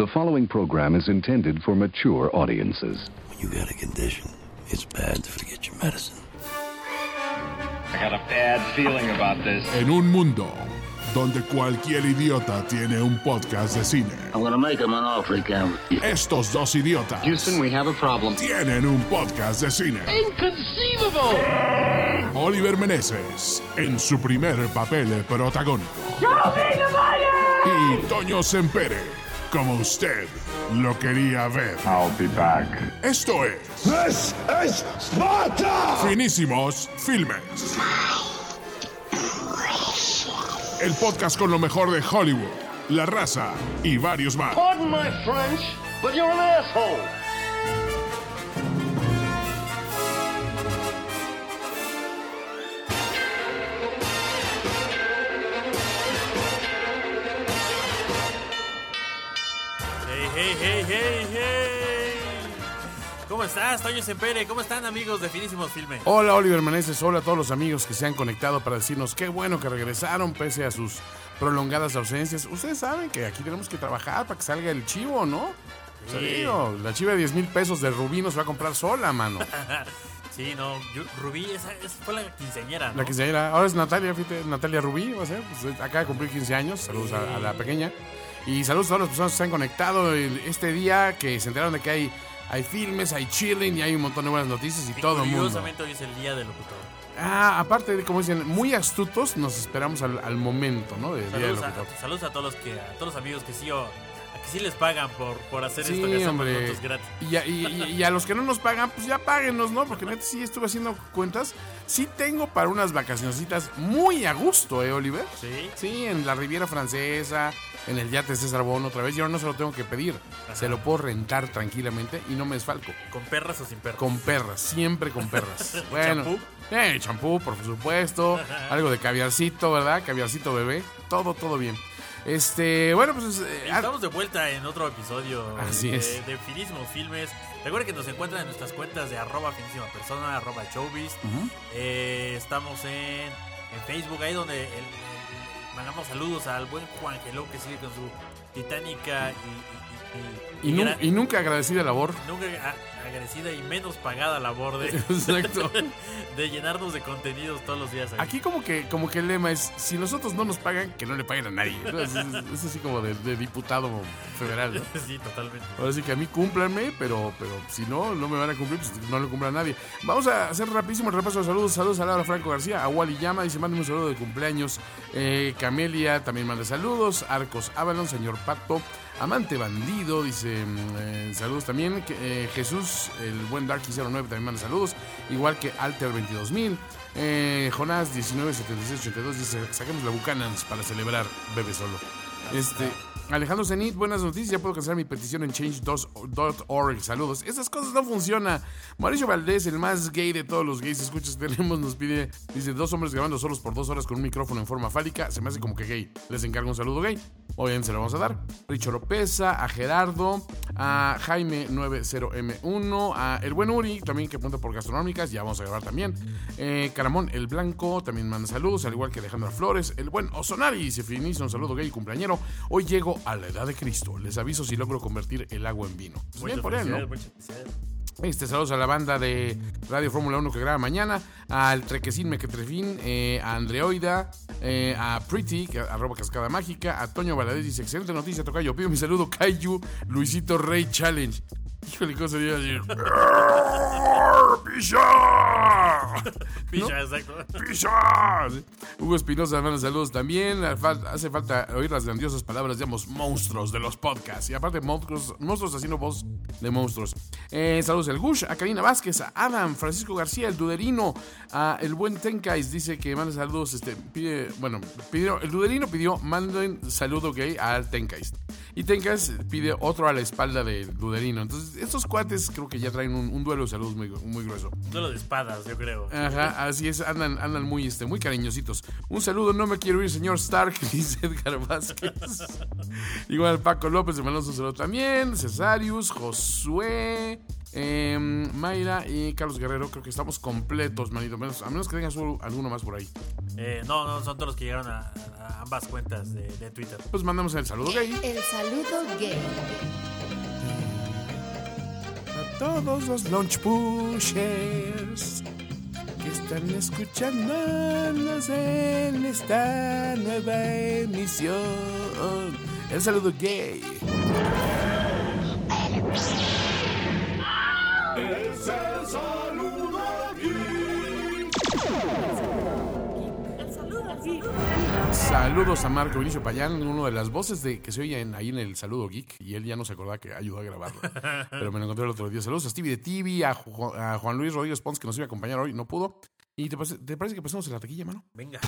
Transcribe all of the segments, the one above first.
The following program is intended for mature audiences. When You got a condition. It's bad to forget your medicine. I got a bad feeling about this. En un mundo donde cualquier idiota tiene un podcast de cine, I'm gonna make him an offer he can't refuse. estos dos idiotas Houston, we have a problem. tienen un podcast de cine. ¡Inconceivable! Oliver Meneses en su primer papel protagónico. Y Toño Sempere, como usted lo quería ver. I'll be back. Esto es This is Sparta! Finísimos Filmes. El podcast con lo mejor de Hollywood, la raza y varios más. Pardon my French, but you're an asshole. ¿Cómo estás, Toño Sempere? ¿Cómo están, amigos de Finísimos Filmes? Hola Oliver Meneses, hola a todos los amigos que se han conectado para decirnos qué bueno que regresaron pese a sus prolongadas ausencias. Ustedes saben que aquí tenemos que trabajar para que salga el chivo, ¿no? Sí. Digo, la chiva de 10 mil pesos de Rubí nos va a comprar sola, mano. Sí, no, yo- Rubí, esa, esa fue la quinceañera, ¿no? La quinceañera, ahora es Natalia, fíjate, Natalia Rubí, va a ser, pues, acaba de cumplir 15 años, saludos a, a la pequeña. Y saludos a todas las personas que se han conectado este día, que se enteraron de que hay, hay filmes, hay chilling y hay un montón de buenas noticias y Que todo mundo. Curiosamente hoy es el día del locutor. Ah, aparte de, como dicen, muy astutos, nos esperamos al, al momento, ¿no? Del día del Saludos a, locutor. saludos a todos los que, a todos los amigos que sí, o, que sí les pagan por, por hacer esto Sí, que hacemos hombre. nosotros gratis. Y a, y- y- y a los que no nos pagan, pues ya páguenos, ¿no? Porque neta sí estuve haciendo cuentas. Sí tengo para unas vacacioncitas muy a gusto, ¿eh, Oliver? Sí. Sí, en la Riviera Francesa, en el yate César Bon otra vez. Y ahora no se lo tengo que pedir. Se lo puedo rentar tranquilamente y no me desfalco. ¿Con perras o sin perras? Con perras, siempre con perras. bueno, ¿Champú? eh, champú, por supuesto. algo de caviarcito, ¿verdad? Caviarcito bebé. Todo, todo bien. Este, bueno, pues. eh, ah, Estamos de vuelta en otro episodio Así de, es. de Finísimos Filmes. Recuerden que nos encuentran en nuestras cuentas de arroba finísima persona, arroba showbiz. Eh, estamos en, en Facebook, ahí donde el- mandamos saludos al buen Juan Geló que sigue con su titánica y, y- y- y, y nu- gra- y nunca agradecida labor. nunca a- agradecida y menos pagada labor de, Exacto. de llenarnos de contenidos todos los días. Aquí como que como que el lema es si nosotros no nos pagan que no le paguen a nadie ¿no? es, es- es así como de, de diputado federal ¿no? sí, totalmente. ahora sí que a mí cúmplanme pero pero si no no me van a cumplir pues no le cumpla a nadie vamos a hacer rapidísimo el repaso de saludos saludos a Laura Franco García a Wally Llama dice mándame un saludo de cumpleaños eh, Camelia también manda saludos Arcos Avalon señor Pato Amante Bandido, dice mm, eh, saludos también. eh, Jesús, el buen Darky09 también manda saludos. Igual que Alter 22000. Eh, Jonás 197682 dice: Saquemos la Bucanans para celebrar Bebe Solo. Este. Alejandro Zenit, buenas noticias. Ya puedo cancelar mi petición en change.org. Saludos. Esas cosas no funcionan. Mauricio Valdés, el más gay de todos los gays escuchas tenemos, nos pide: Dice, dos hombres grabando solos por dos horas con un micrófono en forma fálica. Se me hace como que gay. Les encargo un saludo gay. Obviamente se lo vamos a dar. Richo Lopeza, a Gerardo, a Jaime 90M1, a el buen Uri, también que apunta por gastronómicas, ya vamos a grabar también. Eh, Caramón el Blanco, también manda saludos, al igual que Alejandra Flores. El buen Osonari dice: Finicio, un saludo gay cumpleañero. Hoy llego a la edad de Cristo. Les aviso si logro convertir el agua en vino. Pues bien por él, ¿no? Este, saludos a la banda de Radio Fórmula 1 que graba mañana, al Trequecín Mequetrefín, eh, a Andreoida, eh, a Pretty, que- arroba cascada mágica, a Toño Valadez, dice, excelente noticia, Tocayo, pido mi saludo, Kaiju, Luisito Rey Challenge. Híjole, ¿cómo sería decir? ¡Pisha! Picha, exacto. ¡Pisha! Hugo Espinosa, manda saludos también. Hace falta oír las grandiosas palabras, digamos, monstruos de los podcasts. Y aparte, monstruos, monstruos haciendo voz de monstruos. Eh, saludos al Gush, a Karina Vázquez, a Adam, Francisco García, el Duderino, a el buen Tenkais, dice que manda saludos. Este, pide, bueno, pidió, el Duderino pidió, manden saludo gay al Tenkais. Y Tenkais pide otro a la espalda del Duderino. Entonces, estos cuates creo que ya traen un, un duelo de saludos muy, muy grueso. Duelo de espadas, yo creo. Ajá, así es, andan, andan muy, este, muy cariñositos. Un saludo, no me quiero ir, señor Stark, dice Edgar Vázquez. Igual Paco López, mandamos un saludo también. Cesarius, Josué, em, Mayra y Carlos Guerrero. Creo que estamos completos, manito. Menos- a menos que tengas solo alguno más por ahí. Eh, no, no, son todos los que llegaron a, a ambas cuentas de, de Twitter. Pues mandamos el saludo gay. El saludo gay. todos los lunch pushers que están escuchándonos en esta nueva emisión. El saludo gay. Saludos a Marco Vinicio Payán, uno de las voces de que se oye en- ahí en el Saludo Geek, y él ya no se acordaba que ayudó a grabarlo. Pero me lo encontré el otro día. Saludos a Stevie de TV, a, Ju- a Juan Luis Rodríguez Pons, que nos iba a acompañar hoy, no pudo. ¿Y te, parece- te parece que pasamos en la taquilla, mano? Venga.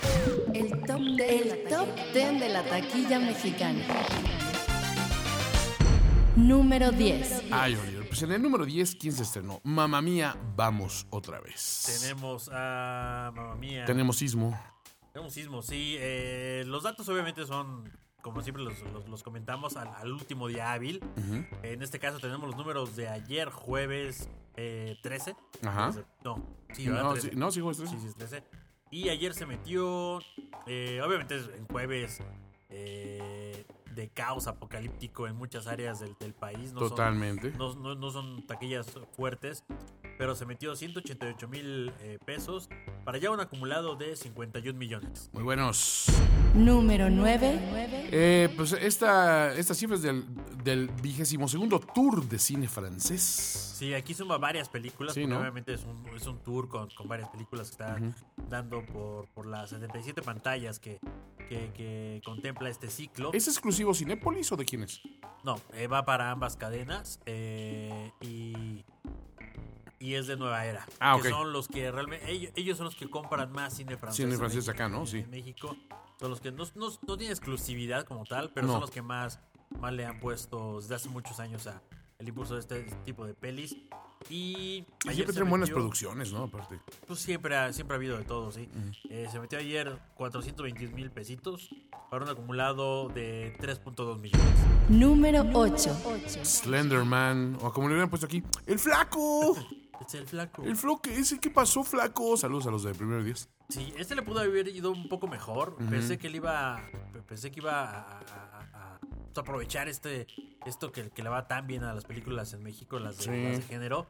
El top, el top 10 de la taquilla mexicana. Número 10. Ay, Oliver, pues en el número 10, ¿quién se estrenó? Mamma Mía, vamos otra vez. Tenemos a. mamá mía. Tenemos sismo. Tenemos sismo, sí. eh, los datos obviamente son, como siempre los, los- los comentamos, al, al último día hábil. En este caso tenemos los números de ayer, jueves eh, 13. Ajá. No, sí. No, 13. sí, no, sí, jueves 13. Sí, sí, es 13. Y ayer se metió, eh, obviamente en jueves, eh, de caos apocalíptico en muchas áreas del, del país. No son- Totalmente. no, no- no son taquillas fuertes, pero se metió 188 mil eh, pesos para ya un acumulado de 51 millones. Muy buenos. Número 9. Eh, pues esta, esta cifra es del, del vigésimo segundo tour de cine francés. Sí, aquí suma varias películas, Sí, porque ¿no? obviamente es un, es un tour con, con varias películas que está dando por, por las 77 pantallas que, que, que contempla este ciclo. ¿Es exclusivo Cinépolis o de quién es? No, eh, va para ambas cadenas eh, y, y es de Nueva Era. Ah, que ok. son los que realmente, ellos, ellos son los que compran más cine francés. Cine en francés México- acá, ¿no? Sí. México. Son los que no, no, no tienen exclusividad como tal, pero No. son los que más, más le han puesto desde hace muchos años a el impulso de este tipo de pelis. Y Y ayer siempre tienen buenas producciones, ¿no? Aparte. Pues siempre ha, siempre ha habido de todo, sí. Eh, se metió ayer 421 mil pesitos para un acumulado de 3.2 millones. Número 8. Slenderman, o como le hubieran puesto aquí, ¡El Flaco! Es el flaco. El Flaco, ese, ¿qué pasó, Flaco? Saludos a los de primero 10. Sí, este le pudo haber ido un poco mejor. Pensé que él iba. Pensé que iba a, a- a- aprovechar este. Esto que, que le va tan bien a las películas en México, las de, Sí. las de género.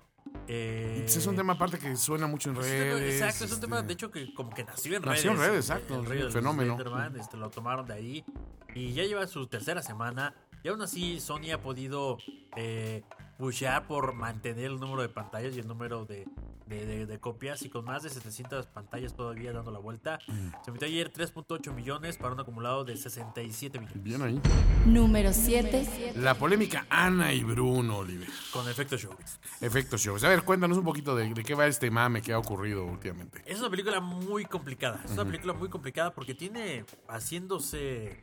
Eh, Pues es un tema aparte que suena mucho en es un tema- redes. Exacto, es un este, tema, de hecho, que como que nació en Nació en redes. redes, exacto, El del fenómeno. Este, lo tomaron de ahí. Y ya lleva su tercera semana. Y aún así, Sony ha podido eh, pushear por mantener el número de pantallas y el número de, de- de- de copias. Y con más de 700 pantallas todavía dando la vuelta. Mm. Se metió ayer 3.8 millones para un acumulado de 67 millones. Bien ahí. Número 7. La polémica Ana y Bruno, Oliver. Con efecto showbiz. Efectos shows. A ver, cuéntanos un poquito de, de qué va este mame que ha ocurrido últimamente. Es una película muy complicada. Es una película muy complicada porque tiene haciéndose.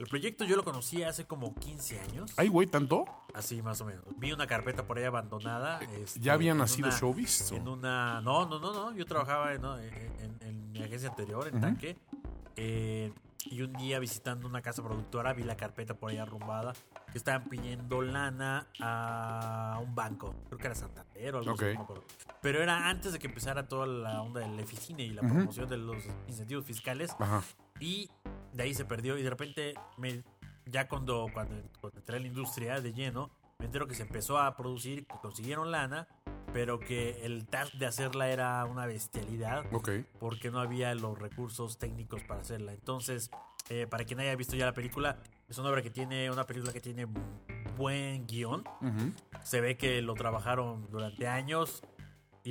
El proyecto yo lo conocí hace como 15 años. ¿Ay, güey, tanto? Así más o menos. Vi una carpeta por ahí abandonada. este, ¿Ya había en nacido una- Showbiz? En una. No, no, no, no. Yo trabajaba en, mi agencia anterior, en Tanque. Eh, y un día visitando una casa productora vi la carpeta por ahí arrumbada. Que estaban pidiendo lana a un banco. Creo que era Santander o algo así, no me acuerdo. Pero era antes de que empezara toda la onda del Eficine y la promoción de los incentivos fiscales. Ajá. Y de ahí se perdió. Y de repente, me, ya cuando, cuando, cuando entré en la industria de lleno, me entero que se empezó a producir, que consiguieron lana, pero que el task de hacerla era una bestialidad. Ok. Porque no había los recursos técnicos para hacerla. Entonces, eh, para quien haya visto ya la película, es una obra que tiene, una película que tiene buen guion. Se ve que lo trabajaron durante años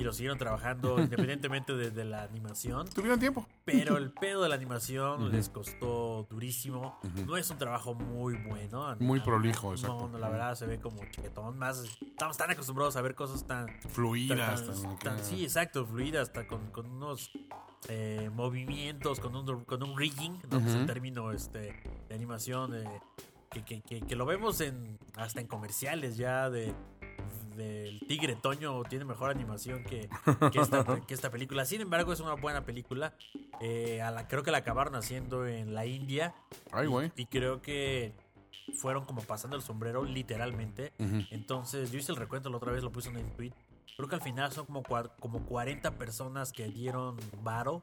y lo siguieron trabajando independientemente de, de la animación. ¿Tuvieron tiempo? Pero el pedo de la animación les costó durísimo. No es un trabajo muy bueno. Muy prolijo, no, exacto. No, la verdad se ve como chiquetón. Más, estamos tan acostumbrados a ver cosas tan... Fluidas. tan- tan- tan- sí, exacto, fluidas, hasta con, con unos eh, movimientos, con un, con un rigging, ¿no? Es el término este, de animación, eh, que, que- que- que lo vemos en hasta en comerciales ya de del Tigre Toño tiene mejor animación que, que, esta, que esta película. Sin embargo, es una buena película. Eh, a la, creo que la acabaron haciendo en la India. Ay, güey. Y creo que fueron como pasando el sombrero, literalmente. Entonces, yo hice el recuento la otra vez, lo puse en un tweet. Creo que al final son como, como 40 personas que dieron varo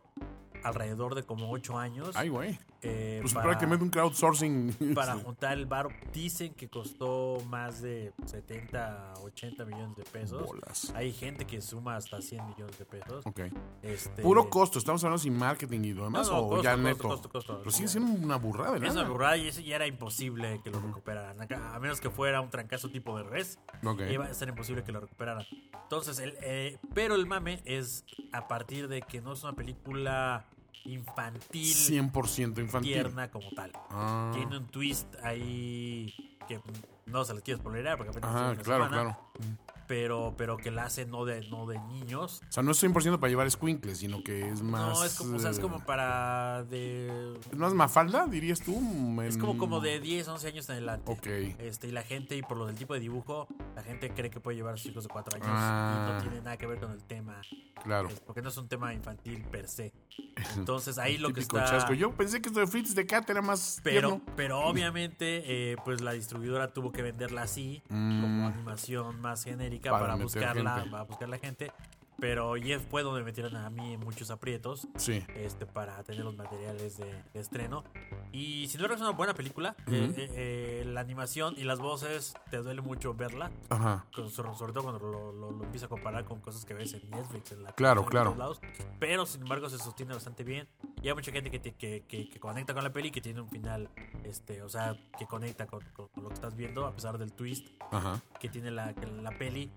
alrededor de como 8 años. Ay, güey. Eh, Pues para- prácticamente un crowdsourcing. para juntar el bar. Dicen que costó más de 70, 80 millones de pesos. Bolas. Hay gente que suma hasta 100 millones de pesos. Ok. Este, Puro costo, estamos hablando sin marketing y lo demás, No, no, o costo, ya costo, neto. costo, costo. Pero sigue siendo una burrada, Es una burrada y eso ya era imposible que lo recuperaran. A menos que fuera un trancazo tipo de res, iba a ser imposible que lo recuperaran. Entonces, el, eh, pero el mame es a partir de que no es una película infantil, 100% infantil. tierna como tal. Ah. Tiene un twist ahí que no se les quiero spoilerar porque apenas Ajá, claro, semana, claro. Pero, pero que la hace no de, no de niños. O sea, no es 100% para llevar squinkles, sino que es más. no, es como, o sea, es eh, como para de ¿Es más mafalda, dirías tú? Es En- como, como de 10, 11 años en adelante. Ok. Este, y la gente, y por lo del tipo de dibujo, la gente cree que puede llevar a sus hijos de 4 años. Ah. Y no tiene nada que ver con el tema. Claro. Es porque no es un tema infantil per se. Entonces ahí lo que está. chasco. Yo pensé que esto de Fritz de Cat era más Pero, tierno. pero obviamente, eh, pues la distribuidora tuvo que venderla así, como animación más genérica, Para para, buscarla, para buscar la gente. Pero Jeff fue donde metieron a mí en muchos aprietos. Sí. Este, para tener los materiales de, de estreno. Y sin duda es una buena película. Eh, eh, eh, la animación y las voces te duele mucho verla. Ajá. con- sobre, todo cuando lo, lo, lo empieza a comparar con cosas que ves en Netflix, en la Claro, claro. lados. Pero sin embargo se sostiene bastante bien. Y hay mucha gente que, te- que, que, que conecta con la peli y que tiene un final, este, o sea, que conecta con, con- con lo que estás viendo, a pesar del twist Ajá. que tiene la, la peli.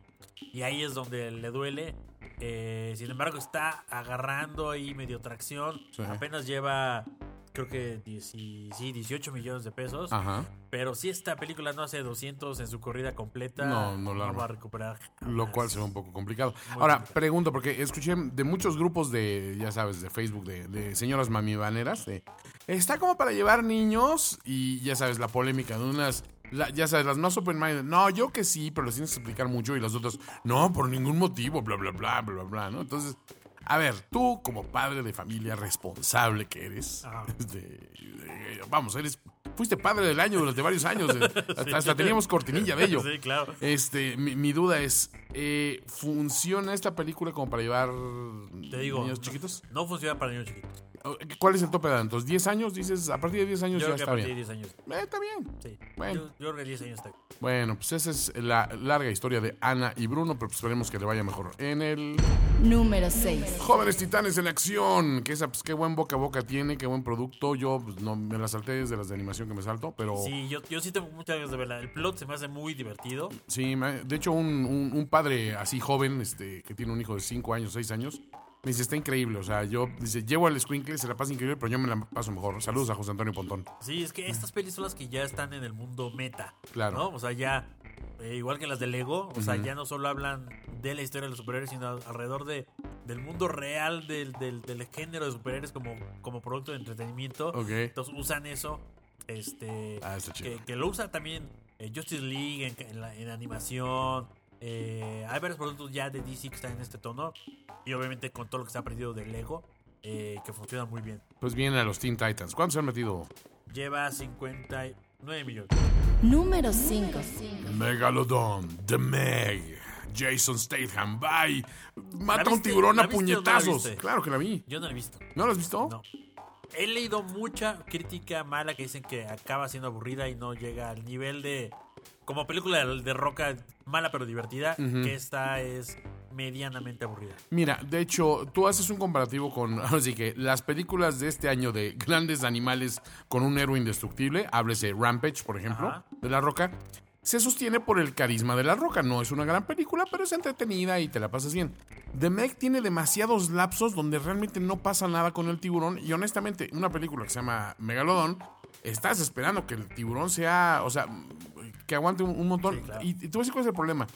Y ahí es donde le duele. Eh, sin embargo, está agarrando ahí medio tracción. Sí. Apenas lleva, creo que 10 sí, 18 millones de pesos. Ajá. Pero si esta película no hace 200 en su corrida completa, No, no la va a recuperar. Lo cual se ve un poco complicado. Muy Ahora, complicado. pregunto, porque escuché de muchos grupos de, ya sabes, de Facebook, de, de señoras mamibaneras, de, está como para llevar niños y ya sabes, la polémica de unas, la- ya sabes, las más open minded, no, yo que sí, pero les tienes que explicar mucho y las otras, no, por ningún motivo, bla, bla, bla, bla, bla, bla, ¿no? Entonces, a ver, tú como padre de familia responsable que eres, Ajá. este, eh, vamos, eres, fuiste padre del año durante varios años, eh, hasta, hasta teníamos cortinilla de ello. Sí, claro. Este, mi, mi duda es, eh, ¿funciona esta película como para llevar Te digo, niños no- chiquitos? No funciona para niños chiquitos. ¿Cuál es el tope de edad? Entonces, ¿10 años? Dices, a partir de 10 años Yo ya creo que a está partir de bien. 10 años. Eh, está bien. Sí. Bueno. Yo, yo creo que 10 años está bien. Bueno, pues esa es la larga historia de Ana y Bruno, pero pues esperemos que le vaya mejor. En el Número 6. Jóvenes Titanes en Acción, que esa, pues qué buen boca a boca tiene, qué buen producto. Yo pues, no me la salté desde las de animación que me salto, pero Sí, yo, yo sí tengo muchas ganas de verla. El plot se me hace muy divertido. Sí, de hecho, un, un- un padre así joven, este, que tiene un hijo de 5 años, 6 años, me dice, está increíble. O sea, yo, dice, llevo al Squinkle, se la pasa increíble, pero yo me la paso mejor. Saludos a José Antonio Pontón. Sí, es que estas pelis son las que ya están en el mundo meta. Claro. ¿no? O sea, ya, eh, igual que las de Lego, o sea, ya no solo hablan de la historia de los superhéroes, sino alrededor de, del mundo real del, del, del género de superhéroes como, como producto de entretenimiento. Ok. Entonces usan eso. Este, Ah, está chido. que, que lo usa también eh, Justice League en, en la- en animación. Eh, hay varios productos ya de DC que están en este tono. Y obviamente con todo lo que se ha aprendido de Lego, eh, que funciona muy bien. Pues vienen a los Teen Titans. ¿Cuántos se han metido? Lleva 59 millones. Número 5. Megalodon, The Meg, Jason Statham, bye. Mata ¿La un tiburón ¿La a no puñetazos. claro que la vi. Yo no la he visto. ¿No la has visto? No. He leído mucha crítica mala que dicen que acaba siendo aburrida y no llega al nivel de. Como película de, de roca mala pero divertida, que esta es medianamente aburrida. Mira, de hecho, tú haces un comparativo con, así que las películas de este año de grandes animales con un héroe indestructible, háblese Rampage, por ejemplo, Ajá. de La Roca, se sostiene por el carisma de La Roca. No es una gran película, pero es entretenida y te la pasas bien. The Meg tiene demasiados lapsos donde realmente no pasa nada con el tiburón y honestamente, una película que se llama Megalodon, estás esperando que el tiburón sea, o sea, que aguante un, un montón. Sí, claro. y, y te voy a decir cuál es el problema.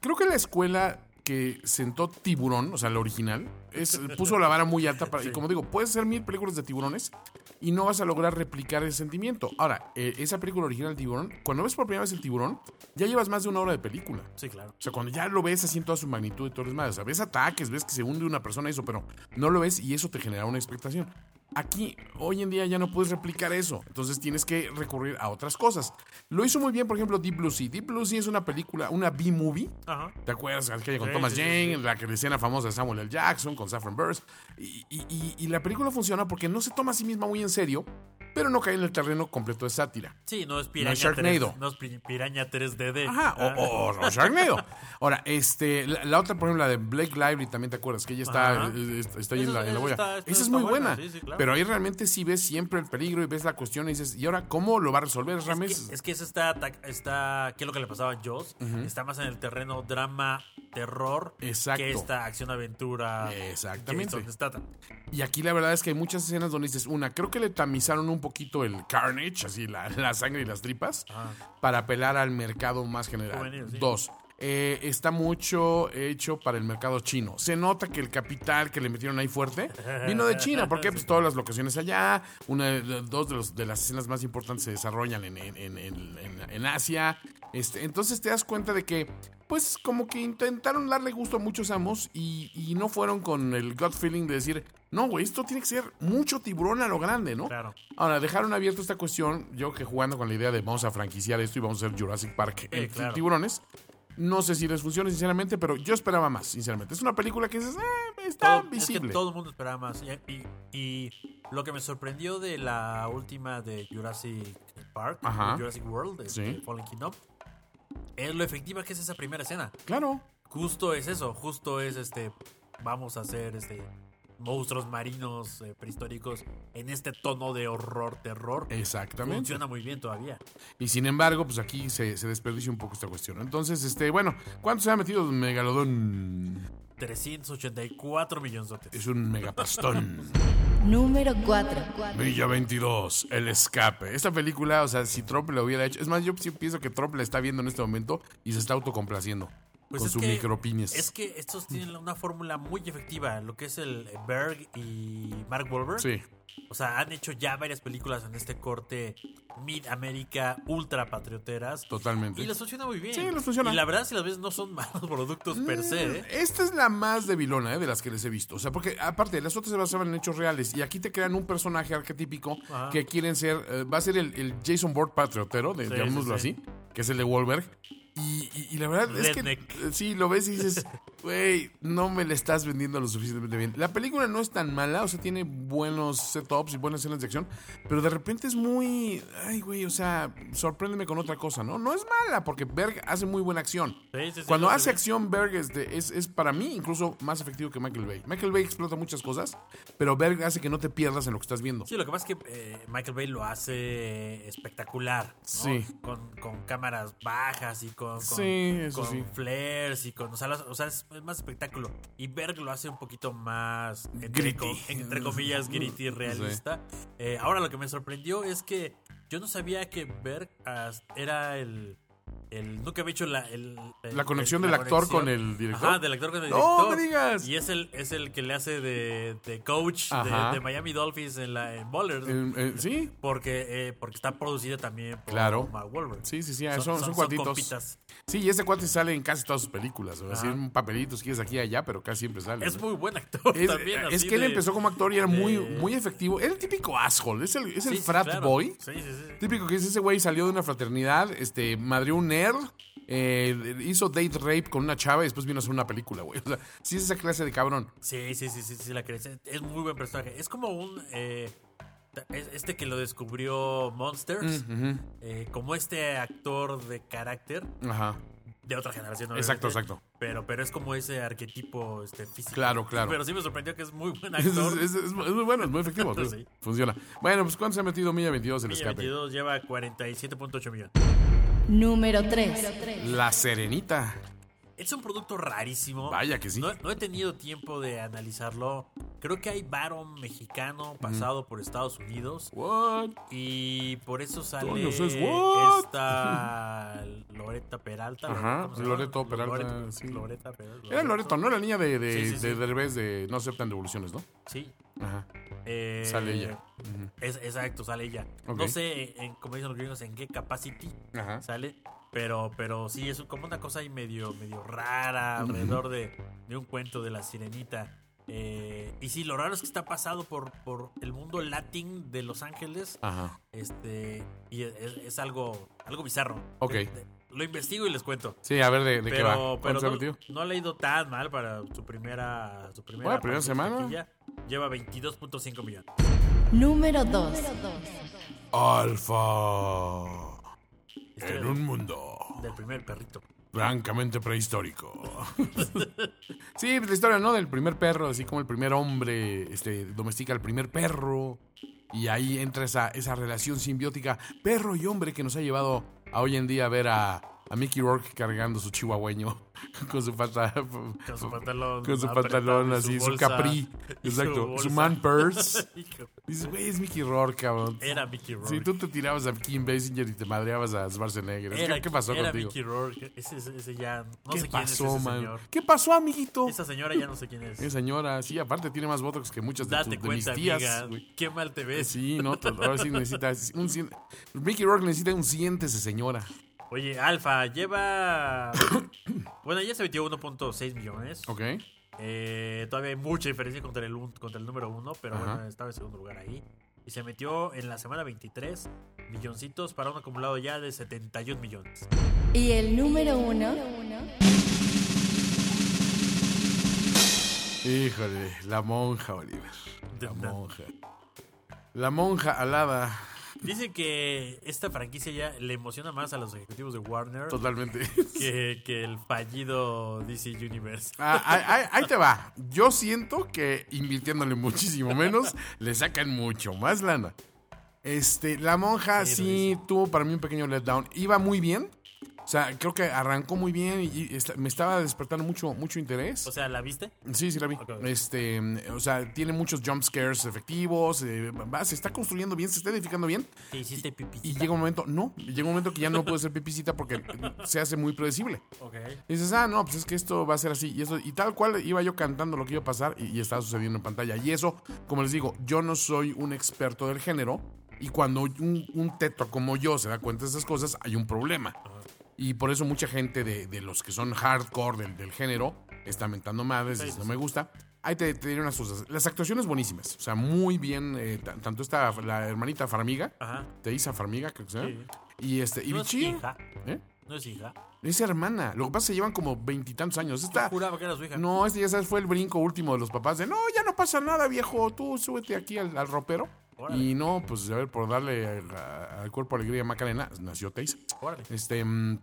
Creo que la escuela que sentó Tiburón, o sea, la original, es, puso la vara muy alta. Para, Y como digo, puedes hacer mil películas de tiburones y no vas a lograr replicar ese sentimiento. Ahora, eh, esa película original, Tiburón, cuando ves por primera vez el tiburón, ya llevas más de una hora de película. Sí, claro. O sea, cuando ya lo ves así en toda su magnitud y todo lo demás, o sea, ves ataques, ves que se hunde una persona, eso, pero no lo ves y eso te genera una expectación. Aquí, hoy en día ya no puedes replicar eso, entonces tienes que recurrir a otras cosas. Lo hizo muy bien, por ejemplo, Deep Blue Sea. Deep Blue Sea es una película, una B-movie. ¿Te acuerdas? Aquella con Sí, Thomas sí, Jane, sí. la que- la escena famosa de Samuel L. Jackson con Saffron Burst. Y, y- y- y la película funciona porque no se toma a sí misma muy en serio, pero no cae en el terreno completo de sátira. Sí, no es No piraña, es Sharknado. 3, no es pi- piraña 3DD. Ajá, o, Ah. o, o Sharknado. Ahora, este, la, la otra, por ejemplo, la de Blake Lively, también te acuerdas, que ella está, Ajá. eh, está, está ahí en Esa- la, en la esa boya. está- esa Esa es muy buena, buena. sí, sí, claro. Pero ahí realmente sí ves siempre el peligro y ves la cuestión y dices, ¿y ahora cómo lo va a resolver Es Rames? que, es que ese está, está, ¿qué es lo que le pasaba a Jaws? Está más en el terreno drama, terror, Exacto. que esta acción-aventura. Exactamente. Y aquí la verdad es que hay muchas escenas donde dices, una, creo que le tamizaron un poquito el carnage, así la, la sangre y las tripas, para apelar al mercado más general. Juvenil, sí. Dos, eh, está mucho hecho para el mercado chino. Se nota que el capital que le metieron ahí fuerte vino de China, porque pues todas las locaciones allá, una, de- dos de, los, de las escenas más importantes se desarrollan en, en- en- en- en- en Asia. Este, entonces te das cuenta de que, pues como que intentaron darle gusto a muchos amos y, y no fueron con el gut feeling de decir, no, güey, esto tiene que ser mucho tiburón a lo grande, ¿no? Claro. Ahora, dejaron abierto esta cuestión, yo que jugando con la idea de vamos a franquiciar esto y vamos a hacer Jurassic Park en claro. tiburones. No sé si les funciona, sinceramente, pero yo esperaba más, sinceramente. Es una película que dices, eh, está Todo- es visible. que todo el mundo esperaba más. Y, y- y lo que me sorprendió de la última de Jurassic Park. Jurassic World, de Sí. Fallen Kingdom, es lo efectiva que es esa primera escena. Claro. Justo es eso, justo es este, vamos a hacer este monstruos marinos eh, prehistóricos en este tono de horror, terror. Exactamente. Funciona muy bien todavía. Y sin embargo, pues aquí se, se desperdicia un poco esta cuestión. Entonces, este, bueno, ¿cuánto se ha metido Megalodón? 384 millones Es un megapastón. Número 4. Villa 22, El Escape. Esta película, o sea, si Trump la hubiera hecho. Es más, yo sí pienso que Trump la está viendo en este momento y se está autocomplaciendo. Pues con es su que- micropines. Es que estos tienen una fórmula muy efectiva, lo que es el Berg y Mark Wahlberg. Sí. O sea, han hecho ya varias películas en este corte Mid-América ultra patrioteras. Totalmente. Y les funciona muy bien. Sí, les funciona. Y la verdad, si las ves, no son malos productos per se. ¿eh? Esta es la más debilona ¿eh? de las que les he visto. O sea, porque aparte, las otras se basaban en hechos reales. Y aquí te crean un personaje arquetípico Ajá. que quieren ser. eh, va a ser el, el Jason Bourne patriotero, de, Sí, digámoslo sí, sí. así, que es el de Wahlberg. Y, y- y la verdad es que sí, lo ves y dices, güey, no me la estás vendiendo lo suficientemente bien. La película no es tan mala, o sea, tiene buenos setups y buenas escenas de acción, pero de repente es muy, ay, güey, o sea, sorpréndeme con otra cosa, ¿no? No es mala, porque Berg hace muy buena acción. Sí, sí, sí, Cuando hace acción, Berg es, de- es, es para mí incluso más efectivo que Michael Bay. Michael Bay explota muchas cosas, pero Berg hace que no te pierdas en lo que estás viendo. Sí, lo que pasa es que eh, Michael Bay lo hace espectacular. ¿no? Sí. Con, con cámaras bajas y con, con, flares y con. O sea, las- o sea, es más espectáculo. Y Berg lo hace un poquito más. Entre, Gritty. co- entre comillas, gritty, realista. Eh, ahora, lo que me sorprendió es que yo no sabía que Berg era el. El nunca había hecho la, el- el- La conexión el- del la actor conexión. con el director. Ajá, del actor con el ¡No director. me digas! Y es el, es el que le hace de, de coach de, Miami Dolphins en, la, en Ballers. Eh, sí, Porque, eh, porque está producida también por Claro. Mark Wahlberg. Sí, sí, sí, son- son cuatitos. compitas. sí, y ese cuate sale en casi todas sus películas. Ajá. un papelitos que es aquí y allá, pero casi siempre sale. Es ¿no? muy buen actor Es, también. es así que él empezó como actor y era muy, muy efectivo. Era el típico asshole, es el, es el Sí, sí, frat claro. boy. Sí, sí, sí. Típico que es ese güey salió de una fraternidad, este, madrió un eh, hizo date rape con una chava y después vino a hacer una película, güey. O sea, sí es esa clase de cabrón. Sí, sí, sí, sí, sí, la crees. Es muy buen personaje. Es como un. eh, es- este que lo descubrió Monsters. eh, como este actor de carácter Ajá. de otra generación. Exacto, exacto. Pero, pero es como ese arquetipo este, físico. Claro, claro. Pero sí me sorprendió que es muy buen actor. es- es- es muy bueno, es muy efectivo. Sí. Funciona. Bueno, pues ¿cuánto se ha metido Milla 22 el Milla escape? 22 lleva 47.8 millones. Número 3. La Serenita. Es un producto rarísimo. Vaya que sí. No, no he tenido tiempo de analizarlo. Creo que hay varón mexicano pasado por Estados Unidos. What? Y por eso sale what? esta Loreta Peralta. Ajá. Loreto Peralta, Loreta, sí. Loreta Peralta. Era Loreto, ¿no? La niña de, de, Sí, de Derbez de No aceptan devoluciones, ¿no? Sí. Ajá. Eh, Sale ella. es, exacto, sale ella. No sé, en, como dicen los gringos, en qué capacity Ajá. sale. Pero, pero sí, es como una cosa ahí medio, medio rara alrededor de, de un cuento de la sirenita. Eh, y sí, lo raro es que está pasado por, por el mundo latín de Los Ángeles. Ajá. Este, y es, es algo, algo bizarro. Ok. De- de- lo investigo y les cuento. Sí, a ver de, de qué va. Pero, ¿Cuánto pero no, le ha ido tan mal para su primera, su primera, Bueno, primera semana. Lleva 22.5 millones. Número 2. Alfa. En un mundo Del primer perrito. francamente prehistórico. sí, pues la historia, ¿no? Del primer perro, así como el primer hombre este, domestica al primer perro. Y ahí entra esa, esa relación simbiótica perro y hombre que nos ha llevado a hoy en día a ver a, a Mickey Rourke cargando su chihuahueño con su falta Con su pantalón. con su pantalón así, su bolsa, capri, su exacto, su man purse. Dices, güey, es Mickey Rourke, cabrón. Era Mickey Rourke. Si tú te tirabas a Kim Basinger y te madreabas a Schwarzenegger. ¿Qué- Era- ¿Qué, pasó era contigo? Mickey Rourke. Ese, ese, ese ya. No ¿Qué sé quién es ese man? señor. ¿Qué pasó, amiguito? Esa señora ya no sé quién es. Esa señora, sí, aparte tiene más botox que muchas de, Date tus- de mis cuenta, tías. amiga. Qué mal te ves. Sí, no, to- ahora sí necesita un Mickey Rourke necesita un siéntese, señora. Oye, Alfa lleva. bueno, ya se metió 1.6 millones. Ok. Eh, todavía hay mucha diferencia contra el, un- contra el número 1, pero Ajá. bueno, estaba en segundo lugar ahí. Y se metió en la semana 23 milloncitos para un acumulado ya de 71 millones. Y el número 1. Híjole, la monja, Oliver. La monja. La monja alada. Dicen que esta franquicia ya le emociona más a los ejecutivos de Warner Totalmente. que, que el fallido DC Universe. Ah, ahí, te va. Yo siento que invirtiéndole muchísimo menos, le sacan mucho más lana. Este, la monja Sí, tuvo para mí un pequeño letdown. Iba muy bien. O sea, creo que arrancó muy bien y, y me estaba despertando mucho, mucho interés. O sea, ¿la viste? Sí, sí la vi. Este, o sea, tiene muchos jump scares efectivos. eh, va, se está construyendo bien, se está edificando bien. Te hiciste pipí. Y llega un momento, no, llega un momento que ya no puede ser pipicita porque se hace muy predecible. Ok. Y dices, ah, no, pues es que esto va a ser así. Y, eso, y tal cual iba yo cantando lo que iba a pasar y, y estaba sucediendo en pantalla. Y eso, como les digo, yo no soy un experto del género. Y cuando un, un teto como yo se da cuenta de esas cosas, hay un problema. Y por eso mucha gente de, de los que son hardcore del, del género está mentando madres, dice, no me gusta. Ahí te, te diré unas cosas. Las actuaciones buenísimas. O sea, muy bien. eh, ta- tanto esta, la hermanita Farmiga, Ajá. Teisa Farmiga, creo que se llama. Sí. Y este, y No es hija. ¿eh? No es hija. Es hermana. Lo que pasa es que llevan como veintitantos años. Esta, Juraba que era su hija. no, este ya sabes, fue el brinco último de los papás de no, ya no pasa nada, viejo, tú súbete aquí al, al ropero. Órale. Y no, pues a ver, por darle al cuerpo alegría a Macarena, nació. Órale. Este, mm,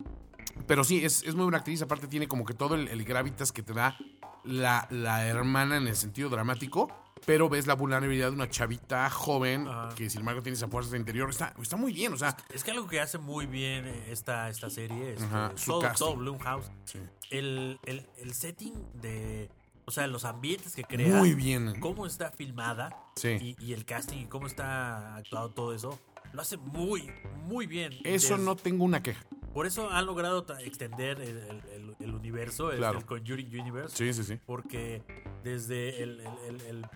pero sí, es, es muy buena actriz. Aparte, tiene como que todo el, el gravitas que te da la, la hermana en el sentido dramático. Pero ves la vulnerabilidad de una chavita joven Ajá. que, sin embargo, tiene esa fuerza interior. Está, está muy bien, o sea, Es que algo que hace muy bien esta, esta serie es Ajá, todo, todo Blumhouse. Sí. El, el, el setting de. O sea, los ambientes que crea. Muy bien. Cómo está filmada. Sí. Y, y el casting y cómo está actuado todo eso. Lo hace muy, muy bien. eso no tengo una queja. Por eso han logrado extender el, el- el- el universo, el, Claro. el Conjuring Universe. Sí, sí, sí. Porque desde el,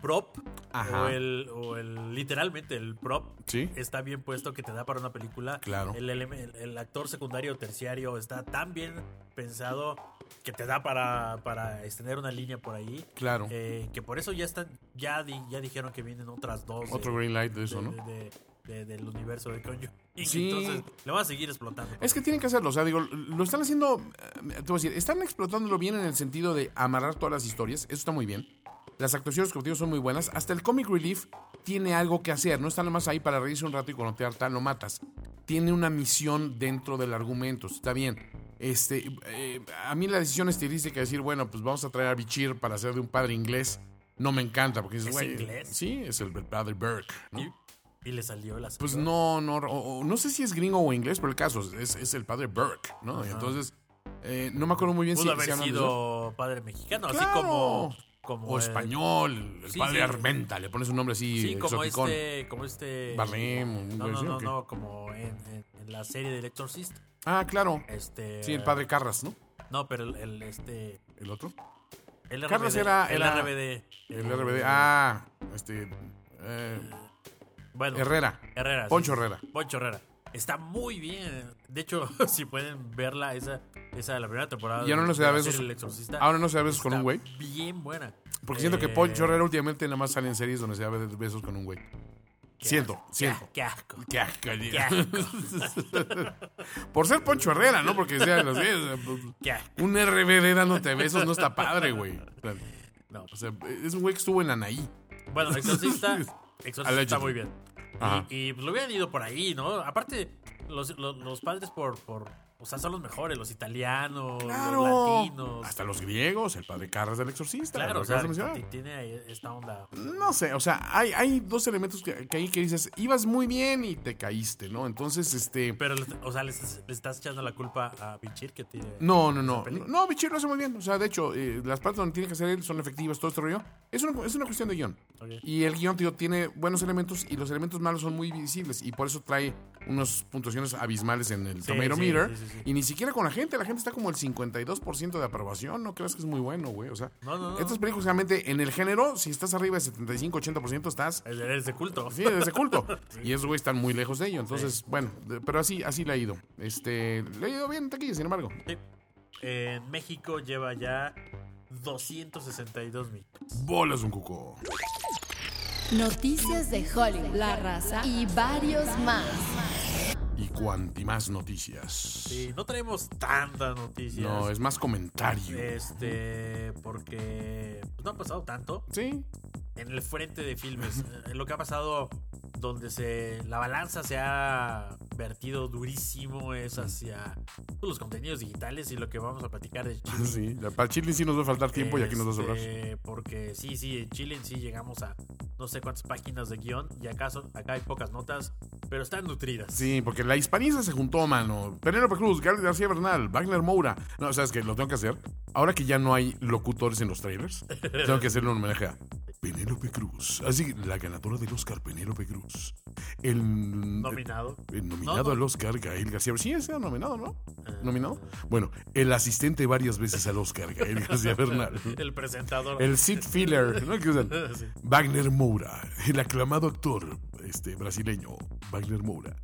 prop Ajá. o el, o el- literalmente el prop Sí. está bien puesto que te da para una película. Claro. El- el actor secundario o terciario está tan bien pensado que te da para, para extender una línea por ahí. Claro. Eh, que por eso ya están, ya, di- ya dijeron que vienen otras dos. Otro de- green light de eso, de- ¿no? de- de- de- del universo de Conjuring. Sí. Entonces, lo van a seguir explotando. Es que tienen que hacerlo, o sea, digo, lo están haciendo, eh, te voy a decir, están explotándolo bien en el sentido de amarrar todas las historias, eso está muy bien. Las actuaciones, digo, son muy buenas. Hasta el comic relief tiene algo que hacer, no está nada más ahí para reírse un rato y cuando te harta lo matas. Tiene una misión dentro del argumento, está bien. Este, eh, a mí la decisión estilística de decir, bueno, pues vamos a traer a Bichir para hacer de un padre inglés, no me encanta, porque ¿Es inglés? Sí, es el padre Burke, ¿no? Y, y le salió el Pues no, no, o- o no sé si es gringo o inglés, pero el caso es, es el padre Burke, ¿no? Entonces, eh, no me acuerdo muy bien si Pudo si haber eso. sido padre mexicano, así como. Como O español, el Sí, padre sí. Armenta, le pones un nombre así Sí, como exoticón. este. Como este. No, no, no, no, como en, en- en la serie del Exorcist. Ah, claro. Este. Sí, el padre Carras, ¿no? No, pero el, el, este. ¿El otro? El RBD, era- El RBD. El RBD. Ah, este. eh, Bueno, Herrera. Herrera. Poncho sí. Herrera. Poncho Herrera. Está muy bien. De hecho, si pueden verla, esa, esa de la primera temporada. Ya no da besos. Exorcista. Ahora no se da besos con un güey. Bien buena. Porque siento que Eh, Poncho Herrera últimamente nada más sale en series donde se da besos con un güey. Siento, asco, siento. Qué asco. Qué asco, Qué asco. Por ser Poncho Herrera, ¿no? Porque sea los pues, Qué asco. Un RBD dándote besos no está padre, güey. No. O sea, es un güey que estuvo en Anaí. Bueno, Exorcista Exorcist Allegedly. está muy bien. Y, y, pues, lo hubieran ido por ahí, ¿no? Aparte, los, los, los padres por, por. O sea, son los mejores, los italianos, Claro. los latinos. Hasta los griegos, el padre Carras del Exorcista. Claro, o sea, tiene ahí esta onda. No sé, o sea, hay, hay dos elementos que, que ahí que dices, ibas muy bien y te caíste, ¿no? Entonces, este... Pero, o sea, le estás, echando la culpa a Bichir que tiene. No, no, no. No, Bichir lo hace muy bien. O sea, de hecho, eh, las partes donde tiene que hacer él son efectivas, todo este rollo. Es una, es una cuestión de guion. Y el guion, tío, tiene buenos elementos y los elementos malos son muy visibles. Y por eso trae unas puntuaciones abismales en el Sí, Tomato sí, Meter. sí. Y ni siquiera con la gente. La gente está como el 52% de aprobación. No creas que es muy bueno, güey. O sea, No, no, no. estas películas realmente en el género, si estás arriba de 75-80%, estás Es de, de culto. Sí, de ese culto. Y esos güeyes están muy lejos de ello. Entonces, bueno, de- pero así, así le ha ido. Este, le ha ido bien en taquilla, sin embargo. Sí. En México lleva ya 262 mil. Bolas un cuco. Noticias de Hollywood, La Raza y varios más. Y cuanti más noticias. Sí, no traemos tantas noticias. No, es más comentario. Este, porque pues, no ha pasado tanto Sí, en el frente de filmes. Eh, Lo que ha pasado donde se la balanza se ha vertido durísimo es hacia los contenidos digitales y lo que vamos a platicar de Chile. sí. Para Chile sí nos va a faltar tiempo y aquí nos va a sobrar. Este, Porque sí, sí, en Chile sí llegamos a no sé cuántas páginas de guion y acá, son- acá hay pocas notas, pero están nutridas. Sí, porque la hispaniza se juntó, mano. Penélope Cruz, Gabriel García Bernal, Wagner Moura. No, ¿sabes qué? Lo tengo que hacer. Ahora que ya no hay locutores en los trailers, tengo que hacerle un homenaje a Penélope Cruz. Así, la ganadora del Oscar, Penélope Cruz. El Nominado. el nominado No, no. al Oscar, Gael García Sí, ese era nominado, ¿no? Ah. ¿Nominado? Bueno, el asistente varias veces al Oscar, Gael García Bernal. El presentador. El seat filler, ¿no? Que usan. Sí. Wagner Moura, el aclamado actor este, brasileño, Wagner Moura.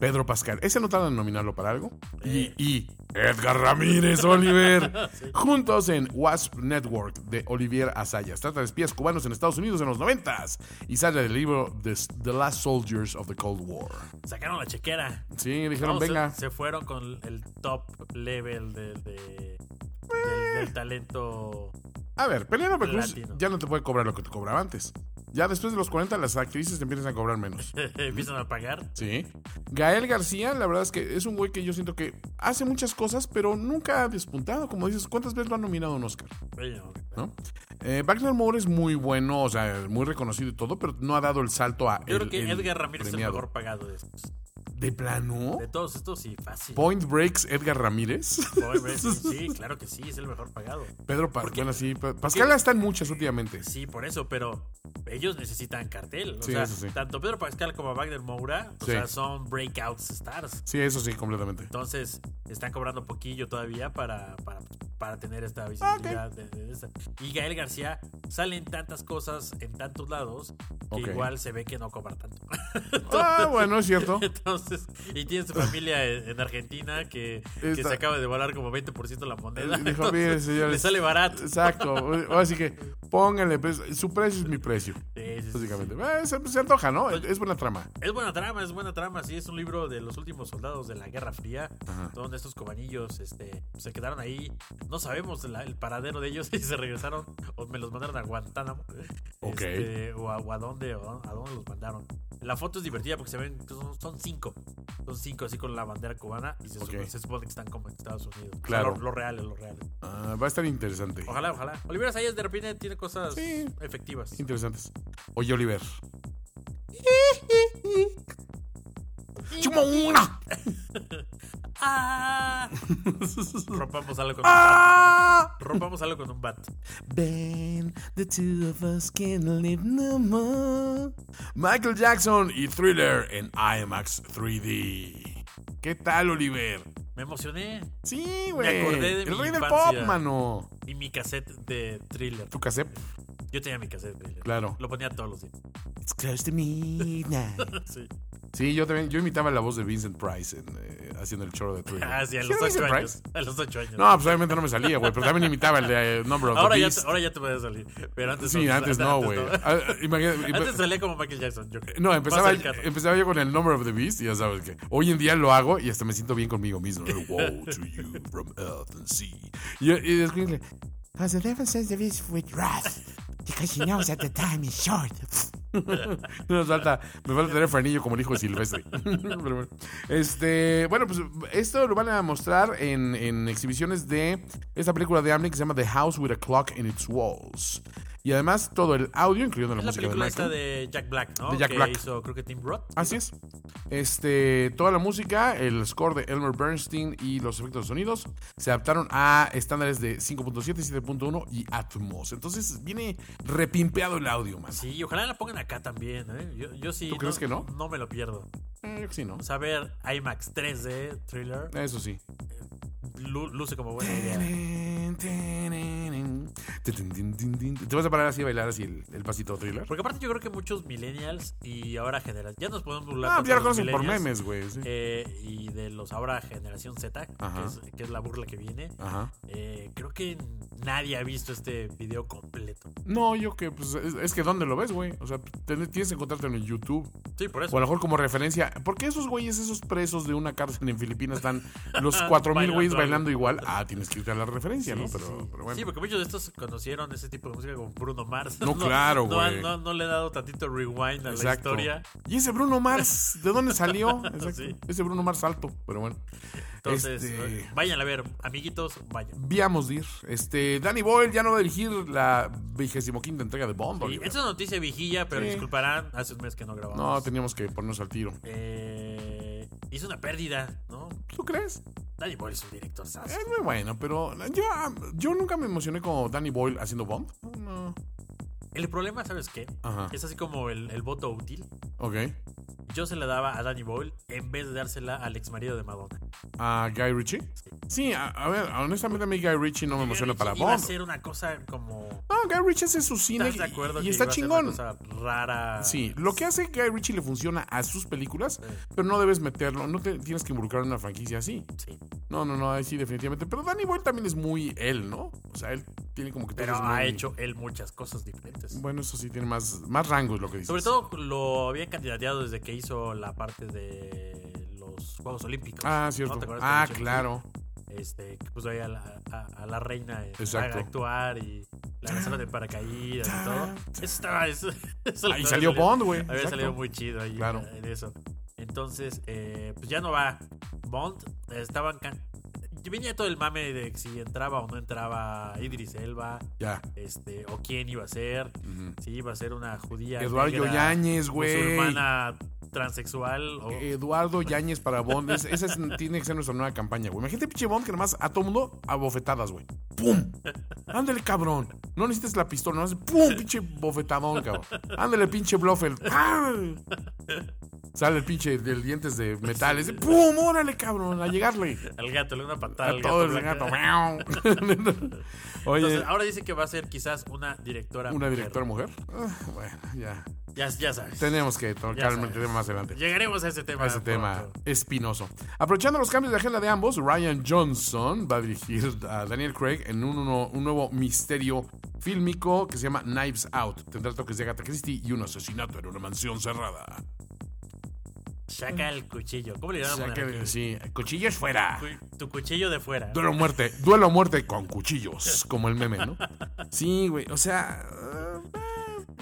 Pedro Pascal, ese no en nominarlo para algo. Y, y Edgar Ramírez Oliver, juntos en Wasp Network de Olivier Asayas. Trata de espías cubanos en Estados Unidos en los noventas y sale del libro The, The Last Soldiers of the Cold War. Sacaron la chequera. Sí, dijeron, No, venga. Se, fueron con el top level de, de- del, del talento. A ver, Penélope Cruz Latino. ya no te puede cobrar lo que te cobraba antes. Ya después de los 40 las actrices te empiezan a cobrar menos. Empiezan a pagar. Sí. Gael García, la verdad es que es un güey que yo siento que hace muchas cosas, pero nunca ha despuntado. Como dices, ¿cuántas veces lo han nominado a un Oscar? Oye, no, ¿No? Eh, Wagner Moore es muy bueno, o sea, muy reconocido y todo, pero no ha dado el salto a. Yo el- creo que Edgar Ramírez premiado. es el mejor pagado de estos. ¿De plano? De todos estos, sí, fácil. Point Breaks Edgar Ramírez. Sí, claro que sí, es el mejor pagado. Pedro Pascal, bueno, sí. Pa- Pascal está en muchas últimamente. Sí, por eso, pero ellos necesitan cartel. O Sí, sea, eso sí. tanto Pedro Pascal como Wagner Moura, o Sí. sea, son breakout stars. Sí, eso sí, completamente. Entonces, están cobrando poquillo todavía para, para, para tener esta visibilidad. de- de esta. Y Gael García sale en tantas cosas, en tantos lados, que igual se ve que no cobra tanto. Ah, bueno, es cierto. Entonces, y tiene su familia en, en Argentina que, se acaba de devaluar como 20% la moneda. Dijo, Entonces, mire, señores. le sale barato. Exacto. Así que pónganle, su precio es mi precio. Sí, sí, sí, Básicamente. Eh, se, se antoja, ¿no? Pues- Es buena trama. Es buena trama, es buena trama. Sí, es un libro de los últimos soldados de la Guerra Fría, donde estos cobanillos este, se quedaron ahí. No sabemos la- el paradero de ellos y se regresaron o me los mandaron a Guantánamo. Ok. Este, o, a, a dónde, a dónde los mandaron. La foto es divertida porque se ven, son, son cinco. Son cinco así con la bandera cubana y se, Ok. supone, se supone que están como en Estados Unidos. O sea, Claro. Lo, reales, lo reales. Ah, va a estar interesante. Ojalá, ojalá. Olivera Sayas de repente tiene cosas Sí. efectivas. Interesantes. Oye, Oliver. ¡Chuma una! ¡Ah! Rompamos algo con un bat. ¡Ah! Rompamos algo con un bat. Then the two of us can live no more. Michael Jackson y Thriller en IMAX 3D. ¿Qué tal, Oliver? Me emocioné. Sí, güey. Me acordé de El mi rey del infancia. pop, mano. Y mi cassette de thriller. ¿Tu cassette? Yo tenía mi cassette de. Claro. Lo ponía todos los días. It's close to midnight. Sí. Sí, yo también. Yo imitaba la voz de Vincent Price en, eh, haciendo el choro de Thriller. Ah, sí, a ¿Sí los ocho años. Price? A los ocho años. No, pues obviamente no me salía, güey. Pero también imitaba el de eh, Number of ahora, the ya, Beast. te- ahora ya te puede salir. Pero antes Sí, antes no, güey. Ah, imagina- Antes salía como Michael Jackson. Yo creo. No, empezaba, empezaba yo con el Number of the Beast y ya sabes que hoy en día lo hago y hasta me siento bien conmigo mismo. ¿no? Woe to you from earth and sea. Y, y después le, Because the devil says the beast with wrath, because he knows that the time is short. Nos falta, me falta tener frenillo como el hijo de Silvestre. Pero bueno. Este, bueno, pues esto lo van a mostrar en, en exhibiciones de esta película de Amblin que se llama The House with a Clock in its Walls. Y además todo el audio, incluyendo la Es la música de película Michael. esta de Jack Black, ¿no? De Jack que Black. hizo, creo que Tim Roth. Así es. Este, toda la música, el score de Elmer Bernstein y los efectos de sonidos se adaptaron a estándares de 5.7, 7.1 y Atmos. Entonces viene repimpeado el audio, más. Sí, ojalá la pongan acá también, ¿eh? Yo, yo sí. ¿Tú crees que no? No me lo pierdo. Eh, que sí, ¿no? O sea, ver IMAX 3D thriller Eso sí. lu- luce como buena idea. Te vas a parar así a bailar así el, el pasito thriller. Porque aparte yo creo que muchos millennials y ahora generación... Ya nos podemos burlar Ah, ya lo conocen por memes, güey. sí. eh, y de los ahora generación Z, que es, que es la burla que viene. Ajá. Eh, creo que nadie ha visto este video completo. No, yo que, pues, es, es que ¿dónde lo ves, güey? O sea, tienes que encontrártelo en YouTube. Sí, por eso. O a lo mejor como referencia. ¿Por qué esos güeyes, esos presos de una cárcel en Filipinas están los 4000 Bailando güeyes bailando igual? Ah, tienes que irte a la referencia, Sí, ¿no? sí, Pero, sí. pero bueno. Sí, porque muchos de estos conocieron ese tipo de música como Bruno Mars. No, claro, no, güey. no, no le he dado tantito rewind a la historia. ¿Y ese Bruno Mars? ¿De dónde salió? Exacto. Sí. Ese Bruno Mars alto, pero bueno. Entonces, Este- eh, vayan a ver, amiguitos, vayan. Viamos dir. Este, Danny Boyle ya no va a dirigir la vigésimo quinta entrega de Bond. Oliver. esta es una noticia vigilla, pero Sí. disculparán, hace un mes que no grabamos. No, teníamos que ponernos al tiro. Eh, hizo una pérdida, ¿no? ¿Tú crees? Danny Boyle es un director sasso. Es muy bueno, pero yo, yo nunca me emocioné como Danny Boyle haciendo Bond. No. El problema, ¿sabes qué? Ajá. Es así como el, el voto útil. Ok. Yo se la daba a Danny Boyle en vez de dársela al ex marido de Madonna. ¿A Guy Ritchie? Sí, a, a ver, honestamente a mí Guy Ritchie no me emociona para Iba a Bond. ser una cosa como... No, Guy Ritchie hace su cine ¿Estás de acuerdo y, que está iba a ser chingón. Una cosa rara. Sí, lo que hace Guy Ritchie le funciona a sus películas, pero no debes meterlo, no te tienes que involucrar en una franquicia así. Sí. No, no, no, ahí sí, definitivamente. Pero Danny Boyle también es muy él, ¿no? O sea, él tiene como que Pero ha muy- hecho él muchas cosas diferentes. Bueno, eso sí, tiene más, más rangos lo que dices. Sobre todo lo habían candidateado desde que hizo la parte de los Juegos Olímpicos. Ah, ¿no? cierto. ¿Te acuerdas que Ah, claro. Este, que puso ahí a la, a, a la reina eh, a actuar y la lanzaron de paracaídas y todo. Eso estaba. Eso, eso Ahí salió salió- Bond, güey. Había Exacto. salido muy chido ahí Claro. en eso. Entonces, eh, pues ya no va Bond. Estaban. Venía todo el mame de si entraba o no entraba Idris Elba. Ya. Este, o quién iba a ser. Si iba a ser una judía. Eduardo Yáñez, güey. Musulmana transexual. O, Eduardo Yáñez para Bond. Es- esa es- tiene que ser nuestra nueva campaña, güey. Imagínate pinche Bond que nomás a todo mundo a bofetadas, güey. ¡Pum! Ándale, cabrón. No necesitas la pistola, nomás ¡pum! Pinche bofetadón, cabrón. Ándale, pinche Blofeld. ¡Ah! Sale el pinche del dientes de metal. Ese, ¡Pum! ¡Órale, cabrón! A llegarle. al gato, le da una patada A al todo gato. el blanco. gato. Oye, Entonces, ahora dice que va a ser quizás una directora. ¿una mujer. directora mujer? Ah, bueno, ya. Ya, ya sabes. Tenemos que tocar el tema más adelante. Llegaremos a ese tema. a ese tema pronto. espinoso. Aprovechando los cambios de agenda de ambos, Ryan Johnson va a dirigir a Daniel Craig en un, uno- un nuevo misterio fílmico que se llama Knives Out. Tendrá toques de Agatha Christie y un asesinato en una mansión cerrada. Saca el cuchillo. ¿Cómo le llaman sí, cuchillos fuera. Tu cuchillo de fuera. Duelo muerte, duelo muerte con cuchillos, como el meme, ¿no? Sí, güey, o sea...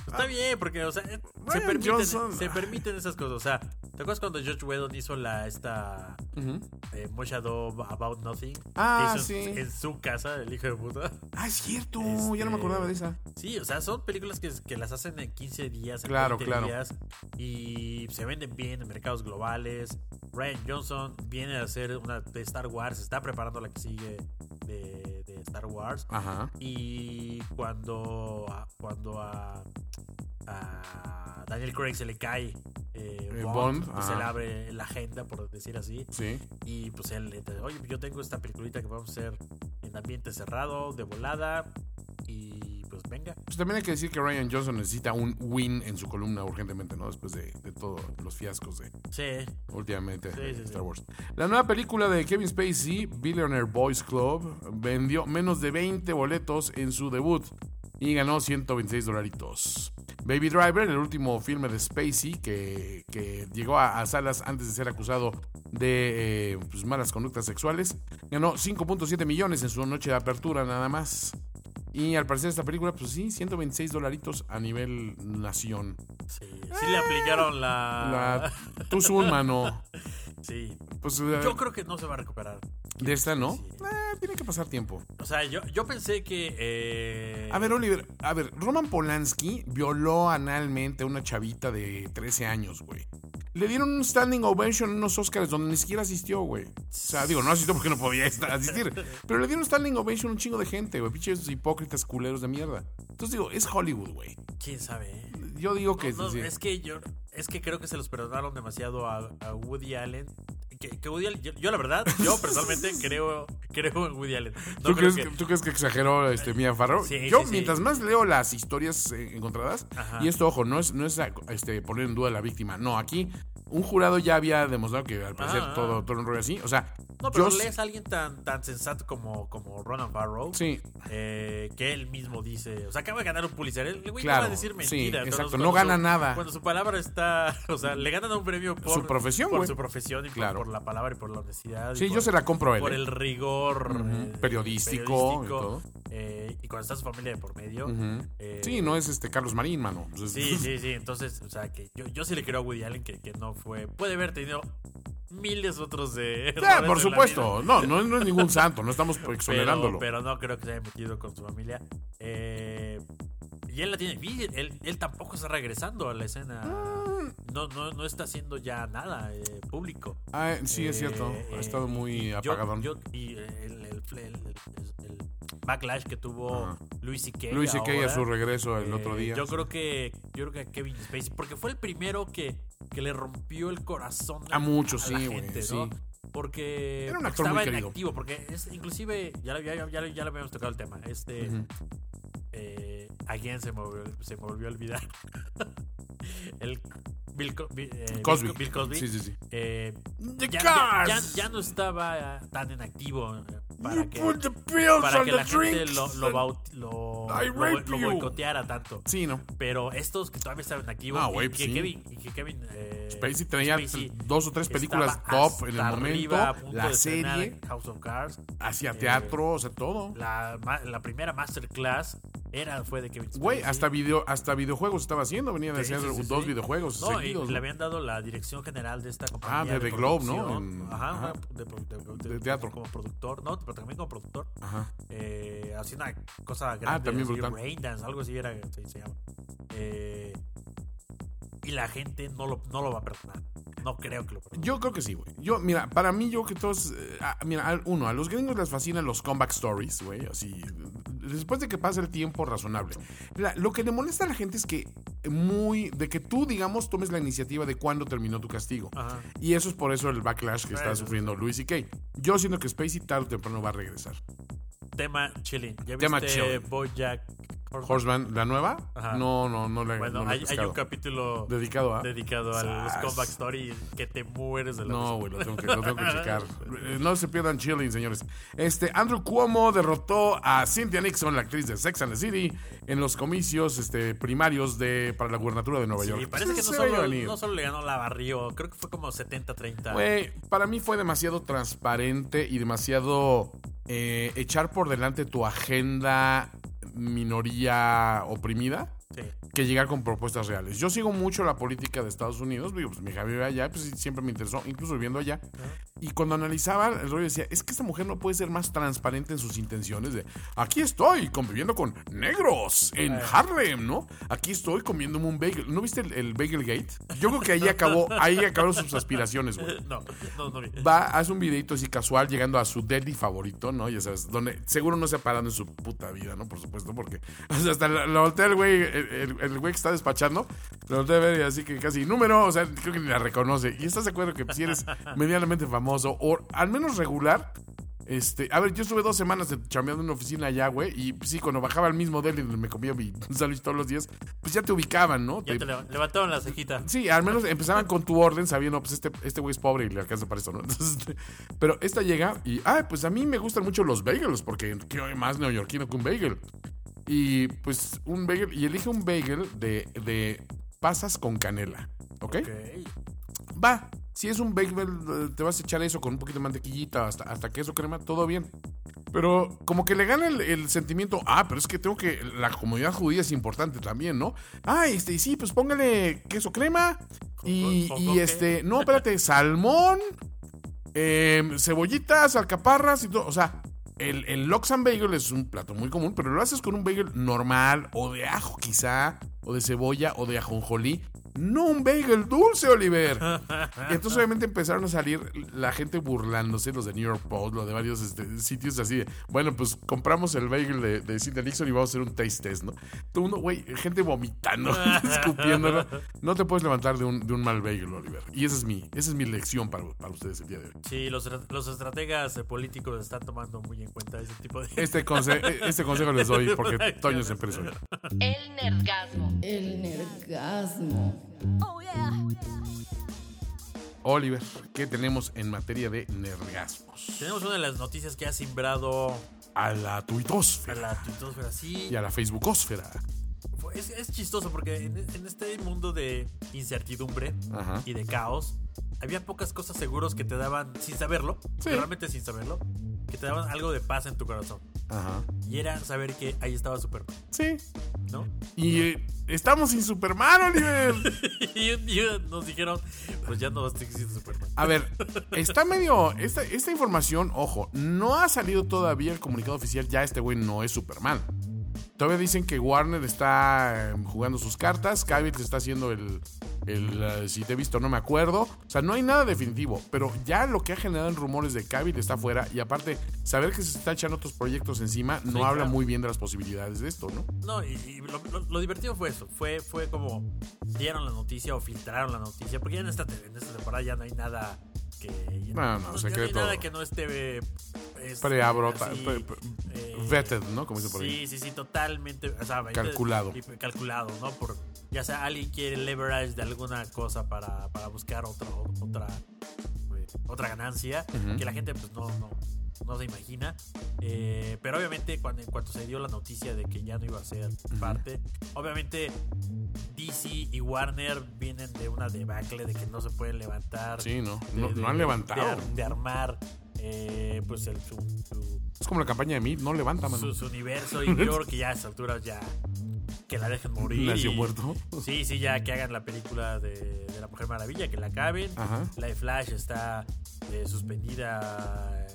Está bien, porque, o sea, eh, se permiten, Johnson. se permiten esas cosas. O sea, ¿te acuerdas cuando George Whedon hizo la esta ujú. eh, Moshado About Nothing? Ah, hizo sí. en, su casa, el hijo de puta. Ah, es cierto, Este, ya no me acordaba de esa. Sí, o sea, son películas que, que las hacen en 15 días, en Claro, 20 claro. días y se venden bien en mercados globales. Ryan Johnson viene a hacer una de Star Wars, está preparando la que sigue de, de Star Wars. Ajá. Y cuando, cuando a, a Daniel Craig se le cae eh, Eh, Bond, Bond, pues se le ajá. abre la agenda, por decir así. Sí. Y pues él, le dice, oye, yo tengo esta peliculita que vamos a hacer en ambiente cerrado, de volada. Y pues venga. Pues también hay que decir que Ryan Johnson necesita un win en su columna urgentemente, ¿no? Después de, de todos los fiascos de Sí, últimamente Sí, de sí, Star. Wars. La nueva película de Kevin Spacey, Billionaire Boys Club, vendió menos de 20 boletos en su debut y ganó 126 dolaritos. Baby Driver, el último filme de Spacey que, que llegó a, a salas antes de ser acusado de eh, pues, malas conductas sexuales, ganó 5.7 millones en su noche de apertura nada más. Y al parecer esta película, pues sí, 126 dolaritos a nivel nación. Sí, sí le aplicaron la. La, tú mano. Sí. Pues eh, Yo creo que no se va a recuperar. De esta, ¿no? Eh, tiene que pasar tiempo. O sea, yo, yo pensé que. eh, A ver, Oliver, a ver, Roman Polanski violó analmente a una chavita de 13 años, güey. Le dieron un standing ovation en unos Oscars donde ni siquiera asistió, güey. O sea, digo, no asistió porque no podía estar, asistir. Pero le dieron un standing ovation a un chingo de gente, güey. Pinches hipócritas culeros de mierda. Entonces digo, es Hollywood, güey. ¿Quién sabe? eh? Yo digo que... No, no, sí. Es que yo. Es que creo que se los perdonaron demasiado a, a Woody Allen. Que, que Woody Allen. Yo, yo, la verdad, yo personalmente creo, creo en Woody Allen. No ¿Tú, creo crees, que- que- ¿Tú crees que exageró este, Mia Farrow? Sí, Yo, sí, sí. mientras más leo las historias eh, encontradas, Ajá. y esto, ojo, no es, no es este, poner en duda a la víctima. No, aquí un jurado ya había demostrado que al parecer Ah, ah. todo, todo un rollo así. O sea, No, pero yo. lees a alguien tan, tan sensato como, como Ronan Farrow. Sí, eh, que él mismo dice. O sea, acaba de ganar un Pulitzer. El güey Claro, no va a decir sí, exacto, Cuando no su- gana nada. Cuando su palabra está. O sea, le ganan un premio por Su profesión, Por su profesión y Claro. por, la palabra y por la honestidad. y sí, por- yo se la compro a él. Por ¿eh? el rigor eh, periodístico y todo. eh, y cuando está su familia de por medio. Eh, Sí, no es este Carlos Marín, mano. Sí, sí, sí. Entonces, o sea, que yo, yo sí le creo a Woody Allen que, que no fue. Puede haber tenido miles otros de. Ya, por supuesto. No, no, no es ningún santo. No estamos exonerándolo. Pero, pero no creo que se haya metido con su familia. Eh, y él la tiene difícil. Él, él tampoco está regresando a la escena. No, no, no está haciendo ya nada eh, público. Ah, sí, es cierto. Ha eh, estado muy yo- yo- y el, el- el- el- el backlash que tuvo Ajá. Luis C.K. Luis C.K. a su regreso el eh, otro día. Yo creo que yo creo que a Kevin Spacey porque fue el primero que, que le rompió el corazón A muchos, la sí. Porque Era un actor estaba muy querido. inactivo, porque es inclusive ya, ya, ya, ya, lo habíamos tocado el tema. Este eh, again se me volvió, se me volvió a olvidar. el Bill, Co- Bill, eh, Cosby. Co- Bill Cosby. Sí, sí, sí. eh, The ya, ya, ya- ya no estaba tan en activo eh, para You que, put the pills para on que the la gente lo, lo, baut- lo, lo, lo boicoteara tanto. Sí, ¿no? Pero estos que todavía estaban activos Ah, y, güey, que sí. Kevin, y que Kevin eh, Spacey tenía Spacey dos o tres películas top en el momento. arriba, La serie, House of Cards. hacía Eh, teatro, o sea, todo. La, la primera masterclass era, fue de Kevin Spacey. Güey, hasta video, hasta videojuegos estaba haciendo, venía de Sí, hacer sí, sí, dos sí. videojuegos No, y seguidos. le ¿no? habían dado la dirección general de esta compañía. Ah, de The Globe, ¿no? En- Ajá, ajá. de, de- de- De teatro. Como productor, no, pero también como productor. Ajá. Eh, hacía una cosa grande. Ah, también así, brutal. Raindance, algo así era, se, se llama. Eh, y la gente no lo, no lo va a perdonar. No creo que lo perdone. Yo creo que sí, güey. Yo, mira, para mí, yo que todos. eh, ah, mira, uno, a los gringos les fascinan los comeback stories, güey. Así. Después de que pase el tiempo razonable. La- lo que le molesta a la gente es que muy. de que tú, digamos, tomes la iniciativa de cuándo terminó tu castigo. Ajá. Y eso es por eso el backlash que está Eso, sufriendo Luis y Kay. Yo siento que Spacey tarde o temprano va a regresar. Tema chilling. ¿Ya Tema viste chilling. Bojack Horseman? ¿la nueva? Ajá. No, no, no la Bueno, no la hay, un capítulo Dedicado a. dedicado a los comeback story que te mueres de la No, güey, lo tengo que, lo tengo que checar. No se pierdan chilling, señores. Este, Andrew Cuomo derrotó a Cynthia Nixon, la actriz de Sex and the City, en los comicios este, primarios de, para la gubernatura de Nueva Sí, York. parece que no solo, no solo le ganó la barrio, creo que fue como 70-30. Güey, para mí fue demasiado transparente y demasiado eh, echar por delante tu agenda minoría oprimida. Que llegar con propuestas reales. Yo sigo mucho la política de Estados Unidos, digo, pues mi hija vive allá, pues siempre me interesó, incluso viviendo allá. Y cuando analizaba el rollo decía, es que esta mujer no puede ser más transparente en sus intenciones de, aquí estoy conviviendo con negros en Harlem, ¿no? Aquí estoy comiéndome un bagel. ¿No viste el, el Bagel Gate? Yo creo que ahí acabó, ahí acabaron sus aspiraciones, güey. No, no, no. Va, hace un videito así casual llegando a su deli favorito, ¿no? Ya sabes, donde seguro no se ha parado en su puta vida, ¿no? Por supuesto, porque o sea, hasta lo, lo voltea el güey, el, güey que está despachando, lo a ver así que casi número, o sea, creo que ni la reconoce. Y estás de acuerdo que si eres medianamente famoso o al menos regular, este, a ver, yo estuve dos semanas de- chambeando en una oficina allá, güey, y pues, sí, cuando bajaba al mismo deli donde me comía mi sándwich todos los días, pues ya te ubicaban, ¿no? Ya Te- te leva- levantaron la cejita. Sí, al menos empezaban con tu orden sabiendo, pues este este güey es pobre y le alcanza para esto, ¿no? Entonces, este, pero esta llega y, ay, pues a mí me gustan mucho los bagels, porque qué más neoyorquino que un bagel. Y pues un bagel, y elige un bagel de, de pasas con canela, ¿ok? Va. Si es un bagel, eh, te vas a echar eso con un poquito de mantequillita hasta, hasta queso crema, todo bien. Pero como que le gana el, el sentimiento, ah, pero es que tengo que, la comunidad judía es importante también, ¿no? Ah, este, y sí, pues póngale queso crema y, ¿Con- y con qué? este, no, espérate, salmón, eh, cebollitas, alcaparras y todo. O sea, el, el Lox and Bagel es un plato muy común, pero lo haces con un bagel normal o de ajo quizá, o de cebolla o de ajonjolí. No un bagel dulce, Oliver. Y entonces obviamente empezaron a salir la gente burlándose, los de New York Post, los de varios este, sitios así de, bueno, pues compramos el bagel de, de Cynthia Nixon y vamos a hacer un taste test, ¿no? Todo mundo, güey, gente vomitando, escupiéndolo. No te puedes levantar de un, de un mal bagel, Oliver. Y esa es mi, esa es mi lección para, para ustedes el día de hoy. Sí, los, los estrategas políticos están tomando muy en cuenta ese tipo de... Este, conse- este consejo les doy porque Toño es empreso. El nerdgasmo. El nerdgasmo. Oliver, ¿qué tenemos en materia de nergasmos? Tenemos una de las noticias que ha simbrado A la a tuitosfera la tuitosfera. Sí, y a la facebookosfera. es, es chistoso porque en, en este mundo de incertidumbre Ajá. y de caos, había pocas cosas seguros que te daban, sin saberlo, Sí. realmente sin saberlo, que te daban algo de paz en tu corazón. Ajá. Y era saber que ahí estaba Superman, Sí. ¿no? Y eh, estamos sin Superman, Oliver. y nos dijeron, pues ya no existe Superman. A ver, está medio. Esta, esta información, ojo, no ha salido todavía el comunicado oficial. Ya este güey no es Superman. Todavía dicen que Warner está jugando sus cartas. Cavill está haciendo el. El eh, si te he visto, no me acuerdo. O sea, no hay nada definitivo. Pero ya lo que ha generado en rumores de Cavill está fuera. Y aparte, saber que se está echando otros proyectos encima no Sí, habla claro. muy bien de las posibilidades de esto, ¿no? No, y, y lo, lo- lo divertido fue eso. Fue, fue como dieron la noticia o filtraron la noticia. Porque ya en esta, en esta temporada ya no hay nada que. ya- No, no, ya secreto. hay nada que no esté. es- Preabrota- así, pre- pre- eh, vetted, ¿no? Como dicen por ahí. Sí, sí, sí, totalmente. o sea, Calculado. y- calculado, ¿no? Por, ya sea alguien quiere leverage de alguna cosa para, para buscar otra, otra, eh, otra ganancia Ujú. que la gente pues no, no, no se imagina. Eh, pero obviamente cuando, en cuanto se dio la noticia de que ya no iba a ser parte, obviamente DC y Warner vienen de una debacle de que no se pueden levantar. Sí, no. de- No, de- no han levantado. De, armar eh, pues el, su, su- Es como la campaña de Mid, no levanta, mano. su, su universo y yo creo que ya a estas alturas ya que la dejen morir. Nació y- muerto. Sí, sí, ya que hagan la película de, de la Mujer Maravilla, que la acaben. Ajá. La de Flash está eh, suspendida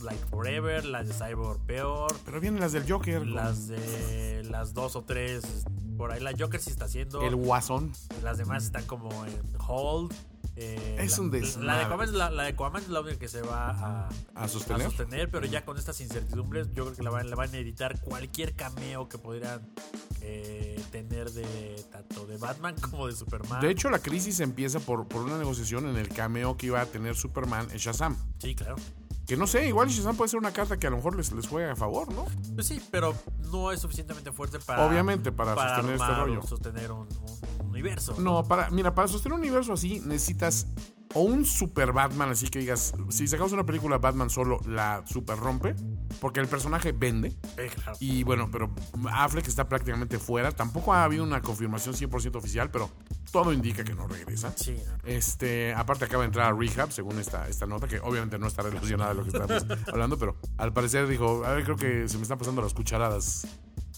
like forever, la de Cyborg peor, Pero vienen las del Joker. las de las dos o tres por ahí la Joker sí está haciendo, El Guasón. las demás están como en hold. eh, Es la- un La de, desmadre. Aquaman, la, la de Aquaman es la única que se va a, ¿A sostener? a sostener, pero ya con estas incertidumbres, yo creo que la van, la van a editar cualquier cameo que pudieran eh, tener de tanto de Batman como de Superman. De hecho, la crisis empieza por, por una negociación en el cameo que iba a tener Superman en Shazam. sí, claro. Que no sé, igual Shazam puede ser una carta que a lo mejor les, les juega a favor, ¿no? Pues sí, pero no es suficientemente fuerte para. Obviamente, para sostener este rollo. sostener un, un- un universo. No, para, mira, para sostener un universo así necesitas o un super Batman, así que digas, si sacamos una película Batman solo, la super rompe, porque el personaje vende. Eh, claro. Y bueno, pero Affleck está prácticamente fuera. Tampoco ha habido una confirmación 100% oficial, pero todo indica que no regresa. Sí. Este, aparte acaba de entrar a rehab, según esta, esta nota, que obviamente no está relacionada a lo que estamos hablando, pero al parecer dijo, a ver, creo que se me están pasando las cucharadas.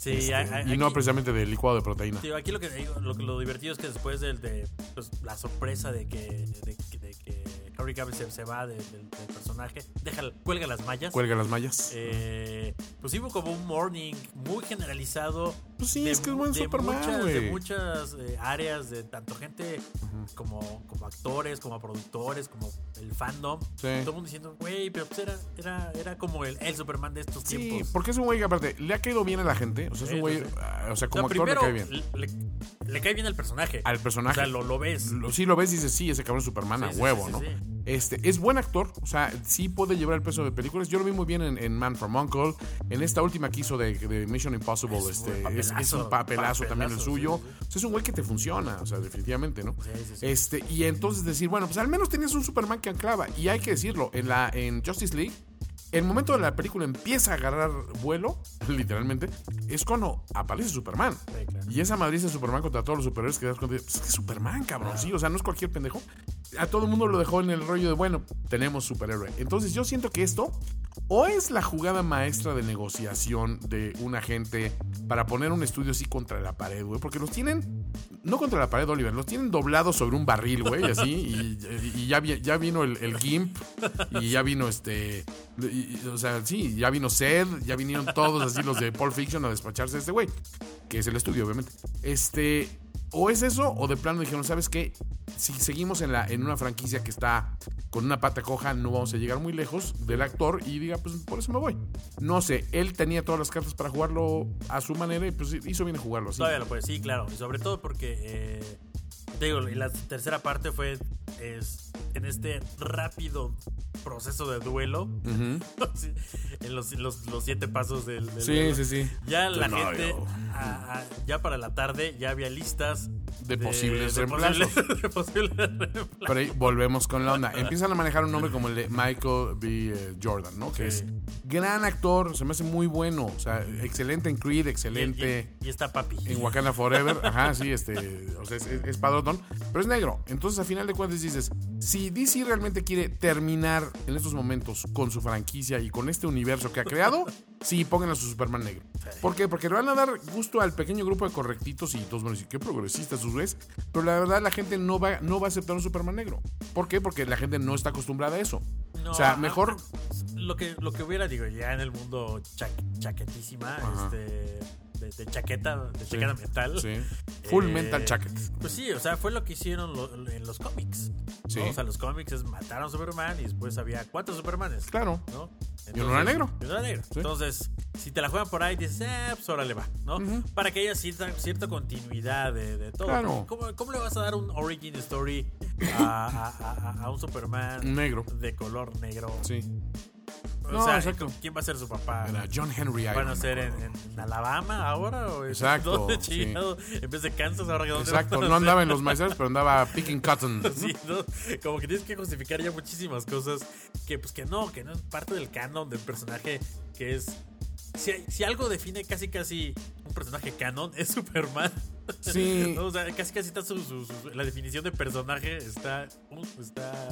Sí, Este, hay- hay- y no aquí- precisamente del licuado de proteína. Tío, aquí lo que lo, lo divertido es que después del de pues, la sorpresa de que, de, de que Henry Cavill se, se va de- del, del personaje, deja, cuelga las mallas. Cuelga las mallas. Eh, pues hubo como un morning muy generalizado. Pues sí, de- es que es buen de Superman, muchas, de muchas eh, áreas, de tanto gente como, como actores, como productores, como el fandom. Sí. Todo el mundo diciendo, güey, pero pues era, era, era como el, el Superman de estos Sí, tiempos. porque es un güey que aparte le ha caído bien a la gente. O sea, es un güey, sí, ah, o sea, O como sea, actor le primero cae bien. Le, le cae bien al personaje. Al personaje. O sea, lo, lo ves. Lo- sí lo ves y dices, sí, ese cabrón es Superman a Sí, huevo, sí, ¿no? Este, es buen actor, o sea, sí puede llevar el peso de películas. Yo lo vi muy bien en, en Man from Uncle. En esta última que hizo de, de Mission Impossible, Es este, es, papelazo, es un papelazo, también el papelazo, suyo. O sea, es un güey que te funciona, o sea, definitivamente, ¿no? Sí, sí, sí. Este, y entonces decir, bueno, pues al menos tenías un Superman que anclaba. Y hay que decirlo, en la en Justice League, el momento de la película empieza a agarrar vuelo, literalmente, es cuando aparece Superman. Sí, claro. Y esa madriz de Superman contra todos los superhéroes que das cuenta, pues es que es Superman, cabrón, sí, o sea, no es cualquier pendejo. a todo el mundo lo dejó en el rollo de, bueno, tenemos superhéroe. Entonces yo siento que esto o es la jugada maestra de negociación de un agente para poner un estudio así contra la pared, güey. Porque los tienen, no contra la pared, Oliver, los tienen doblados sobre un barril, güey, así. Y, y ya, ya vino el, el GIMP y ya vino este. y- o sea, sí, ya vino Sed, ya vinieron todos así los de Pulp Fiction a despacharse a este güey, que es el estudio, obviamente. Este. O es eso, o de plano dijeron, ¿sabes qué? Si seguimos en, la, en una franquicia que está con una pata coja, no vamos a llegar muy lejos del actor y diga, pues por eso me voy. No sé, él tenía todas las cartas para jugarlo a su manera y pues hizo bien en jugarlo así. Todavía lo puede, sí, claro. Y sobre todo porque, eh, digo, la tercera parte fue es, en este rápido proceso de duelo. En los, los, los siete pasos del. del Sí, duelo. sí, sí. Ya la gente, yo- a- a- ya para la tarde, ya había listas De posibles reemplazos. posibles- de posibles reemplazos. Pero ahí volvemos con la onda. Empiezan a manejar un nombre como el de Michael B. Jordan, ¿no? Que Sí. es gran actor, se me hace muy bueno. O sea, excelente en Creed, Y, excelente. y- y está papi. en Wakanda Forever, ajá, sí, este, o sea, es, es, es padrotón, pero es negro. Entonces, a final de cuentas dices, si DC realmente quiere terminar en estos momentos con su franquicia y con este universo que ha creado, sí, pongan a su Superman negro. ¿Por qué? Porque le van a dar gusto al pequeño grupo de correctitos y todos van a decir, qué progresistas sus ves, pero la verdad la gente no va, no va a aceptar un Superman negro. ¿Por qué? Porque la gente no está acostumbrada a eso. No, o sea, mejor... Lo que, lo que hubiera, digo, ya en el mundo cha- chaquetísima, Ajá. este. De, de chaqueta, de chaqueta metal. Sí. Full Eh, Mental Jacket. Pues sí, o sea, fue lo que hicieron lo- en los cómics. ¿no? Sí. O sea, los cómics es mataron a Superman y después había cuatro Supermanes. Claro. ¿no? Y uno era negro. y uno era negro. Sí. Entonces, si te la juegan por ahí, dices, eh, pues órale va, ¿no? Para que haya cierta, cierta continuidad de, de todo. Claro. ¿Cómo, cómo le vas a dar un origin story a- a- a un Superman Negro. de color negro? Sí. O No, sea, exacto. ¿quién va a ser su papá? Era John Henry ¿Van a ser en, Alabama ahora? ¿O Exacto, ¿Dónde sí. En vez de Kansas, ahora que dónde Exacto, no andaba en los maizales, pero andaba picking cotton. Sí, ¿no? Como que tienes que justificar ya muchísimas cosas que pues que no, que no es parte del canon del personaje que es si, si algo define casi casi un personaje canon es Superman. Sí. ¿No? O sea, casi casi está su, su- su- la definición de personaje está, uh, está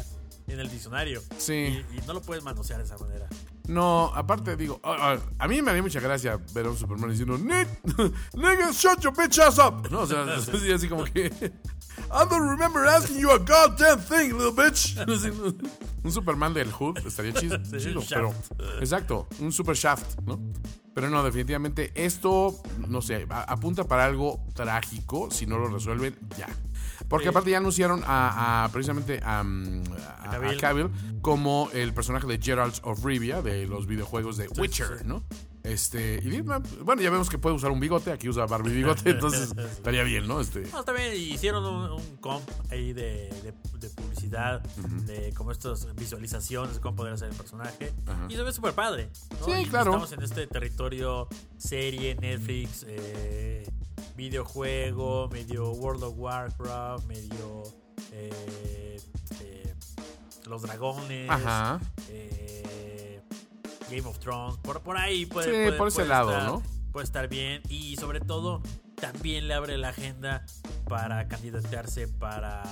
en el diccionario. Sí. Y, y no lo puedes manosear de esa manera. No, aparte digo, a, a- a mí me haría mucha gracia ver a un Superman diciendo, "Nick, nigga, shut your bitch ass up. No, o sea, así, así como que, I don't remember asking you a goddamn thing, little bitch. Un Superman del Hood estaría chido, Sí, chido, pero, exacto, un Super Shaft, ¿no? Pero no, definitivamente esto, no sé, apunta para algo trágico si no lo resuelven ya. Porque Sí. aparte ya anunciaron a, a- precisamente a, mm, a- a Cavill. Como el personaje de Geralt of Rivia de los videojuegos de Witcher. ¿no? Este, y bueno, ya vemos que puede usar un bigote, aquí usa Barbie bigote, entonces estaría bien, ¿no? Este, No, también hicieron un, un comp ahí de, de- de publicidad, de como estas visualizaciones de cómo poder hacer el personaje. Y se ve súper padre. ¿no? Sí, Y claro. Estamos en este territorio serie, Netflix, eh, videojuego, medio World of Warcraft, medio eh, eh, Los Dragones, Ajá. eh, Game of Thrones, por, por ahí puede, Sí, puede- por ese puede lado, estar- ¿no? Puede estar bien y sobre todo también le abre la agenda para candidatearse para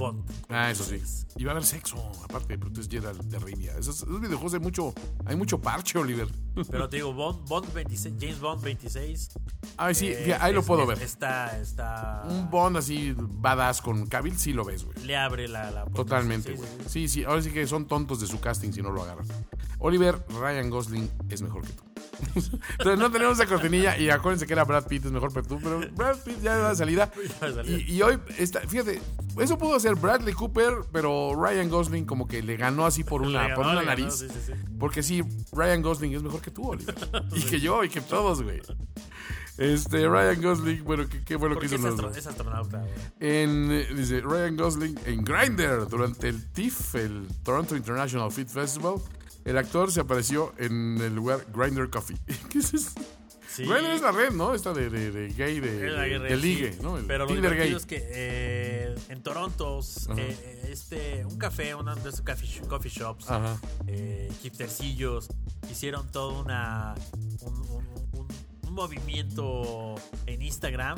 Bond. Ah, eso sí. Y va a haber sexo, aparte, porque es Geralt de Rivia. Esos, esos videojuegos hay mucho, hay mucho parche, Oliver. Pero te digo, Bond, Bond 26, James Bond 26. Ay, sí, eh, ahí lo puedo es- ver. Está, está. Un Bond así badass con Cavill, sí lo ves, güey. Le abre la. la Totalmente, sí, güey. sí, sí. Sí, sí, ahora sí que son tontos de su casting si no lo agarran. Oliver, Ryan Gosling es mejor que tú. Entonces no tenemos esa cortinilla y acuérdense que era Brad Pitt es mejor que tú, pero Brad Pitt ya de salida. Y, y hoy, está, fíjate, eso pudo ser Bradley Cooper, pero Ryan Gosling como que le ganó así por una, ganó, por una ganó, nariz. sí, sí, sí. Porque sí, Ryan Gosling es mejor que tú, Oliver. Y que yo, y que todos, güey. Este, Ryan Gosling, bueno, ¿qué, lo que hizo es, astro- es astronauta. güey. En, eh, dice Ryan Gosling en Grindr durante el TIFF, el Toronto International Fit Festival. El actor se apareció en el lugar Grindr Coffee. ¿Qué es eso? Sí. Grindr es la red, ¿no? Esta de, de, de gay, de, la de, sí. ligue, ¿no? El Pero lo divertido gay. es que eh, en Toronto, eh, este, un café, uno de esos coffee, coffee shops, eh, hipstercillos, hicieron todo una, un, un- un- un movimiento en Instagram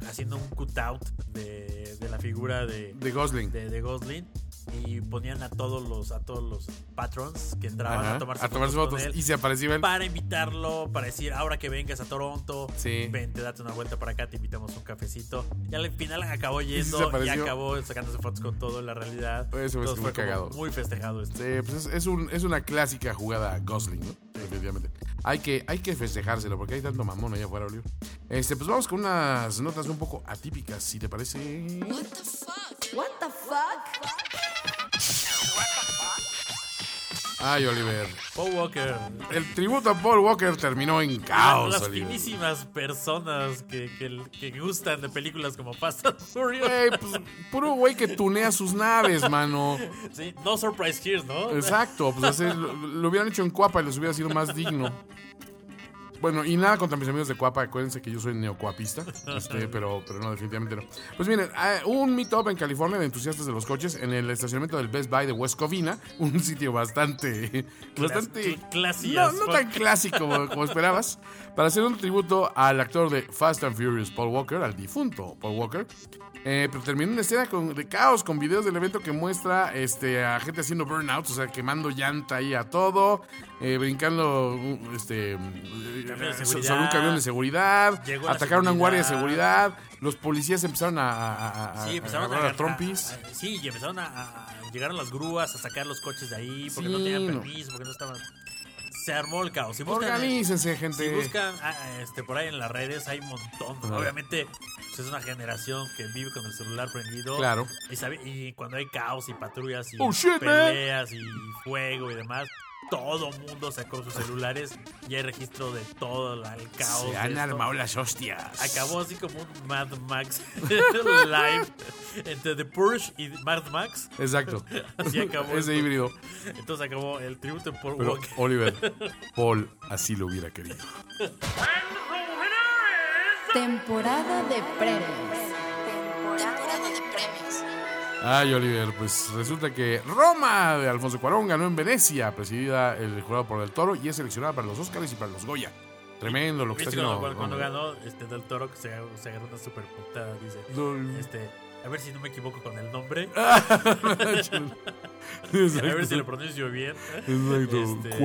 haciendo un cutout de, de la figura de, De Gosling. de, de Gosling y ponían a todos los a todos los patrons que entraban Ajá, a tomarse, a tomarse fotos, con fotos. él Y se apareció él. para invitarlo, para decir, ahora que vengas a Toronto, Sí. vente, date una vuelta para acá, te invitamos a un cafecito. Y al final acabó yendo y apareció. acabó sacándose fotos con todo en la realidad. Eso Entonces fue como cagado. muy festejado esto. Sí, pues es, es un, es una clásica jugada Gosling, ¿no? Definitivamente. Hay que, hay que festejárselo porque hay tanto mamón allá afuera, Oliver. Este, pues vamos con unas notas un poco atípicas, si te parece. What the fuck? What the fuck? Ay, Oliver. Paul Walker. El tributo a Paul Walker terminó en caos, las Oliver. finísimas personas que, que, que gustan de películas como Fast and Furious. Güey, pues, puro güey que tunea sus naves, mano. Sí, no surprise here, ¿no? Exacto, pues así, lo, lo hubieran hecho en Cuapa y les hubiera sido más digno. Bueno, y nada contra mis amigos de Cuapa, acuérdense que yo soy neocuapista, este, pero, pero no, definitivamente no. Pues miren, ah, un meetup en California de entusiastas de los coches en el estacionamiento del Best Buy de West Covina, un sitio bastante, bastante, cl- classy no, tan clásico como, como esperabas, para hacer un tributo al actor de Fast and Furious, Paul Walker, al difunto Paul Walker. Eh, pero terminó una escena con- de caos con videos del evento que muestra este, a gente haciendo burnouts, o sea, quemando llanta ahí a todo, eh, brincando uh, este, eh, sobre un camión de seguridad, Llegó atacaron a un guardia de seguridad. los policías empezaron a, a- a- Sí, empezaron a, a trompis. sí, y empezaron a, a- a- Llegaron las grúas a sacar los coches de ahí porque no tenían permiso, porque no estaban. Se armó el caos. Si buscan, Organícense, gente. Si buscan ah, este, por ahí en las redes, hay un montón. Obviamente, pues, es una generación que vive con el celular prendido. Claro. Y, sabe- y cuando hay caos y patrullas y Oh, shit, man. peleas y fuego y demás, todo mundo sacó sus celulares y hay registro de todo el caos. Se han armado las hostias. Acabó así como un Mad Max live entre The Purge y Mad Max. Exacto. Así acabó. Ese esto. híbrido. Entonces acabó el tributo en Paul Pero, Walker. Oliver, Paul así lo hubiera querido. Temporada de premios. Temporada de premios. Ay, Oliver, pues resulta que Roma de Alfonso Cuarón ganó en Venecia, presidida el jurado por Del Toro y es seleccionada para los Oscars y para los Goya. Tremendo lo que está ¿Viste haciendo. cuando, Roma. ganó este Del Toro que se, se agarró una super putada? Dice, No. este, a ver si no me equivoco con el nombre. Exacto. A ver si lo pronuncio bien. Exacto. Este-.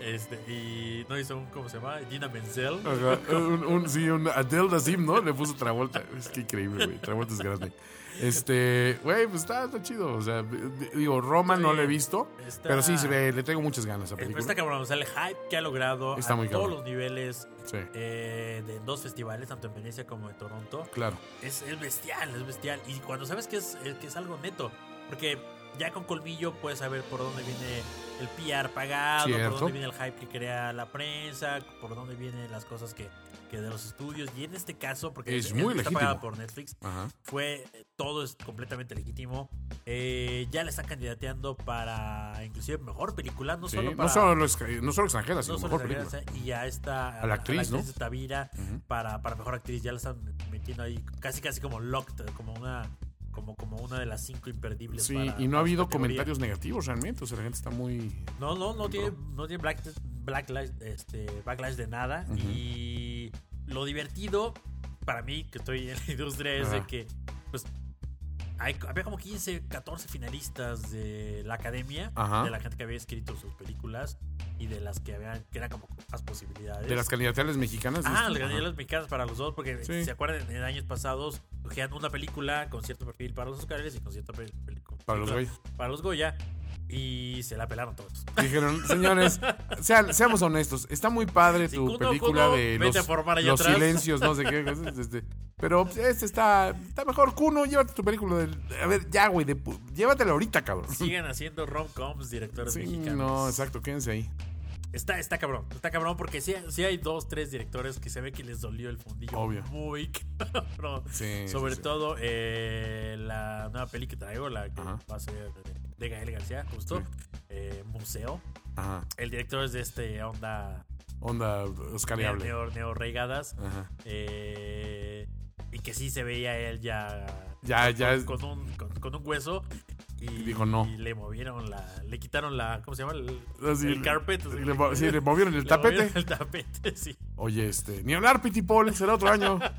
Este, y no hizo un, ¿cómo se llama? Gina Menzel. Ajá, un, un- sí, un Adele ¿no? Le puso Travolta. Es que increíble, güey. Travolta es grande. Este, güey, pues está, está chido. O sea, digo, Roma no lo he visto, Está- pero sí se ve, le tengo muchas ganas a película. está cabrón, o sea, el hype que ha logrado Está a muy todos cabrón. los niveles Sí. eh, de dos festivales, tanto en Venecia como en Toronto, Claro. es, es bestial, es bestial. Y cuando sabes que es, eh, que es algo neto, porque ya con colmillo puedes saber por dónde viene el PR pagado, Cierto. por dónde viene el hype que crea la prensa, por dónde vienen las cosas que, que de los estudios. Y en este caso, porque Es es- muy está legítimo. pagada por Netflix, Ajá. fue todo es completamente legítimo. Eh, ya le están candidateando para inclusive mejor película, no Sí, solo no, para solo, los- no solo extranjera, sino no solo mejor película. extranjeras, y ya está A la actriz, ¿no? de Tavira para, para mejor actriz ya la están metiendo ahí casi casi como locked como una como como una de las cinco imperdibles Sí, para- y no ha habido categoría. comentarios negativos realmente. O sea, la gente está muy. no no no tiene no tiene black, backlash este backlash de nada y lo divertido para mí que estoy en la industria es de que pues hay- había como 15, 14 finalistas de la academia, Ajá. de la gente que había escrito sus películas y de las que habían, que eran como más posibilidades. De las candidatales mexicanas. Ah, las Ajá. candidatas mexicanas para los dos, porque Sí. se acuerdan, en años pasados cogían una película con cierto perfil para los Oscars y con cierto pe- pel- con Para los película Para los Goya. Y se la pelaron todos. Dijeron, señores, sean- seamos honestos. Está muy padre Sí, tu Kuno, película Kuno, de los, los silencios, no sé qué. este, pero este está, está mejor. Kuno, llévate tu película. del- a ver, ya, güey. de Llévatela ahorita, cabrón. Sigan haciendo rom-coms directores Sí, mexicanos. no, exacto. Quédense ahí. Está, está cabrón, está cabrón porque sí, sí hay dos, tres directores que se ve que les dolió el fundillo. Obvio. Muy cabrón. Sí, Sobre sí. todo eh, la nueva peli que traigo, la que Ajá. va a ser de, Gael García, justo. eh, Museo. Ajá. El director es de este onda Onda oscariable. neo, neo reigadas. Ajá. eh, y que sí se veía él ya. Ya, ya con, es- con un, con, con un hueso. Y, dijo no. Y le movieron la. Le quitaron la. ¿Cómo se llama? El, Así, el carpet. así, le mo- sí, le movieron el le tapete. movieron el tapete, sí. Oye, este, ni hablar, Pitipol, será otro año.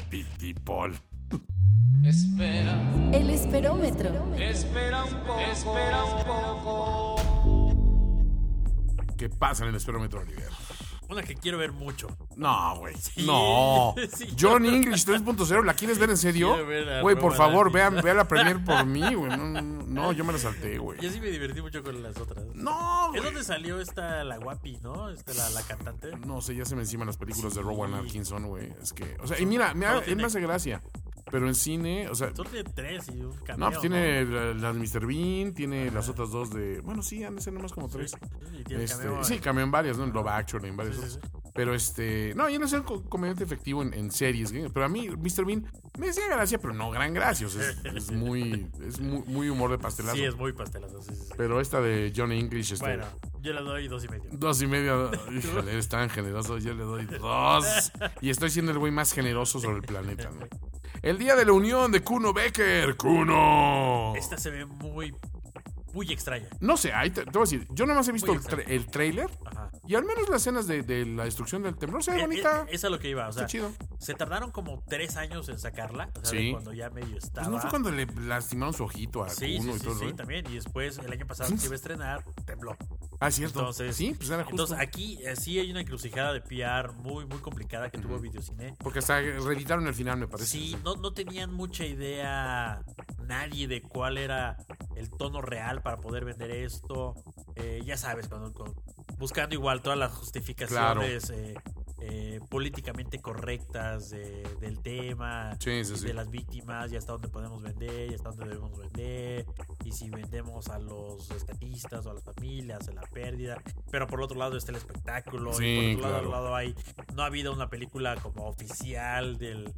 Sí. Pitipol. El esperómetro. ¿Qué pasa en el esperómetro, Oliver? Una que quiero ver mucho. No, güey. No. Sí, John English 3.0, ¿la quieres ver en serio? Güey, por favor, vean, vean la premier por mí, güey. No, yo me la salté, güey. Yo sí me divertí mucho con las otras. No, Es donde salió esta, la guapi, ¿no? Esta, la, la cantante. No sé, ya se me enciman las películas de. Rowan Atkinson, güey. Es que, o sea, y mira, tiene- me hace gracia. Pero en cine, o sea, Solo tiene tres y un cameo. no, pues tiene la, la de Mr. Bean, tiene las otras dos de. Bueno, sí, han de ser nomás como tres. Sí, y tiene Este, cameo sí, cambió en varias, ¿no? En Love Actually, en varias Sí, sí. Pero este. No, y no el co- comediante efectivo en, en series, güey. Pero a mí, Mr. Bean me decía gracia, pero no gran gracia. O sea, es, es muy. Es muy, muy humor de pastelazo. Sí, es muy pastelazo. Sí, sí, sí. Pero esta de Johnny English, este. Bueno, yo le doy dos y medio. Dos y medio. Híjole, eres tan generoso. Yo le doy dos. Y estoy siendo el güey más generoso sobre el planeta, ¿no? El día de la unión de Kuno Becker. ¡Kuno! Esta se ve muy, muy extraña. No sé, ahí te, te voy a decir. Yo nada más he visto el, tra- el trailer. Ajá. Y al menos las escenas de, de la destrucción del temblor se ve Eh, bonita. eh, Es a lo que iba. O sea, Está chido. se tardaron como tres años en sacarla. O sea, Sí. de cuando ya medio estaba. Pues no fue cuando le lastimaron su ojito a Sí, Kuno sí, y todo sí, también. Y después, el año pasado se iba a estrenar, tembló. Ah, cierto. Entonces, sí, pues era justo. entonces aquí eh, sí hay una encrucijada de PR muy, muy complicada que tuvo Videocine. Porque hasta reeditaron el final, me parece. Sí, no, no tenían mucha idea nadie de cuál era el tono real para poder vender esto. Eh, ya sabes, cuando, cuando- buscando igual todas las justificaciones eh, eh, políticamente correctas de- del tema, Sí, sí, sí. de las víctimas, y hasta dónde podemos vender, y hasta dónde debemos vender, y si vendemos a los rescatistas o a las familias, a la pérdida. Pero por otro lado está el espectáculo, y por otro lado, claro. lado hay, no ha habido una película como oficial del,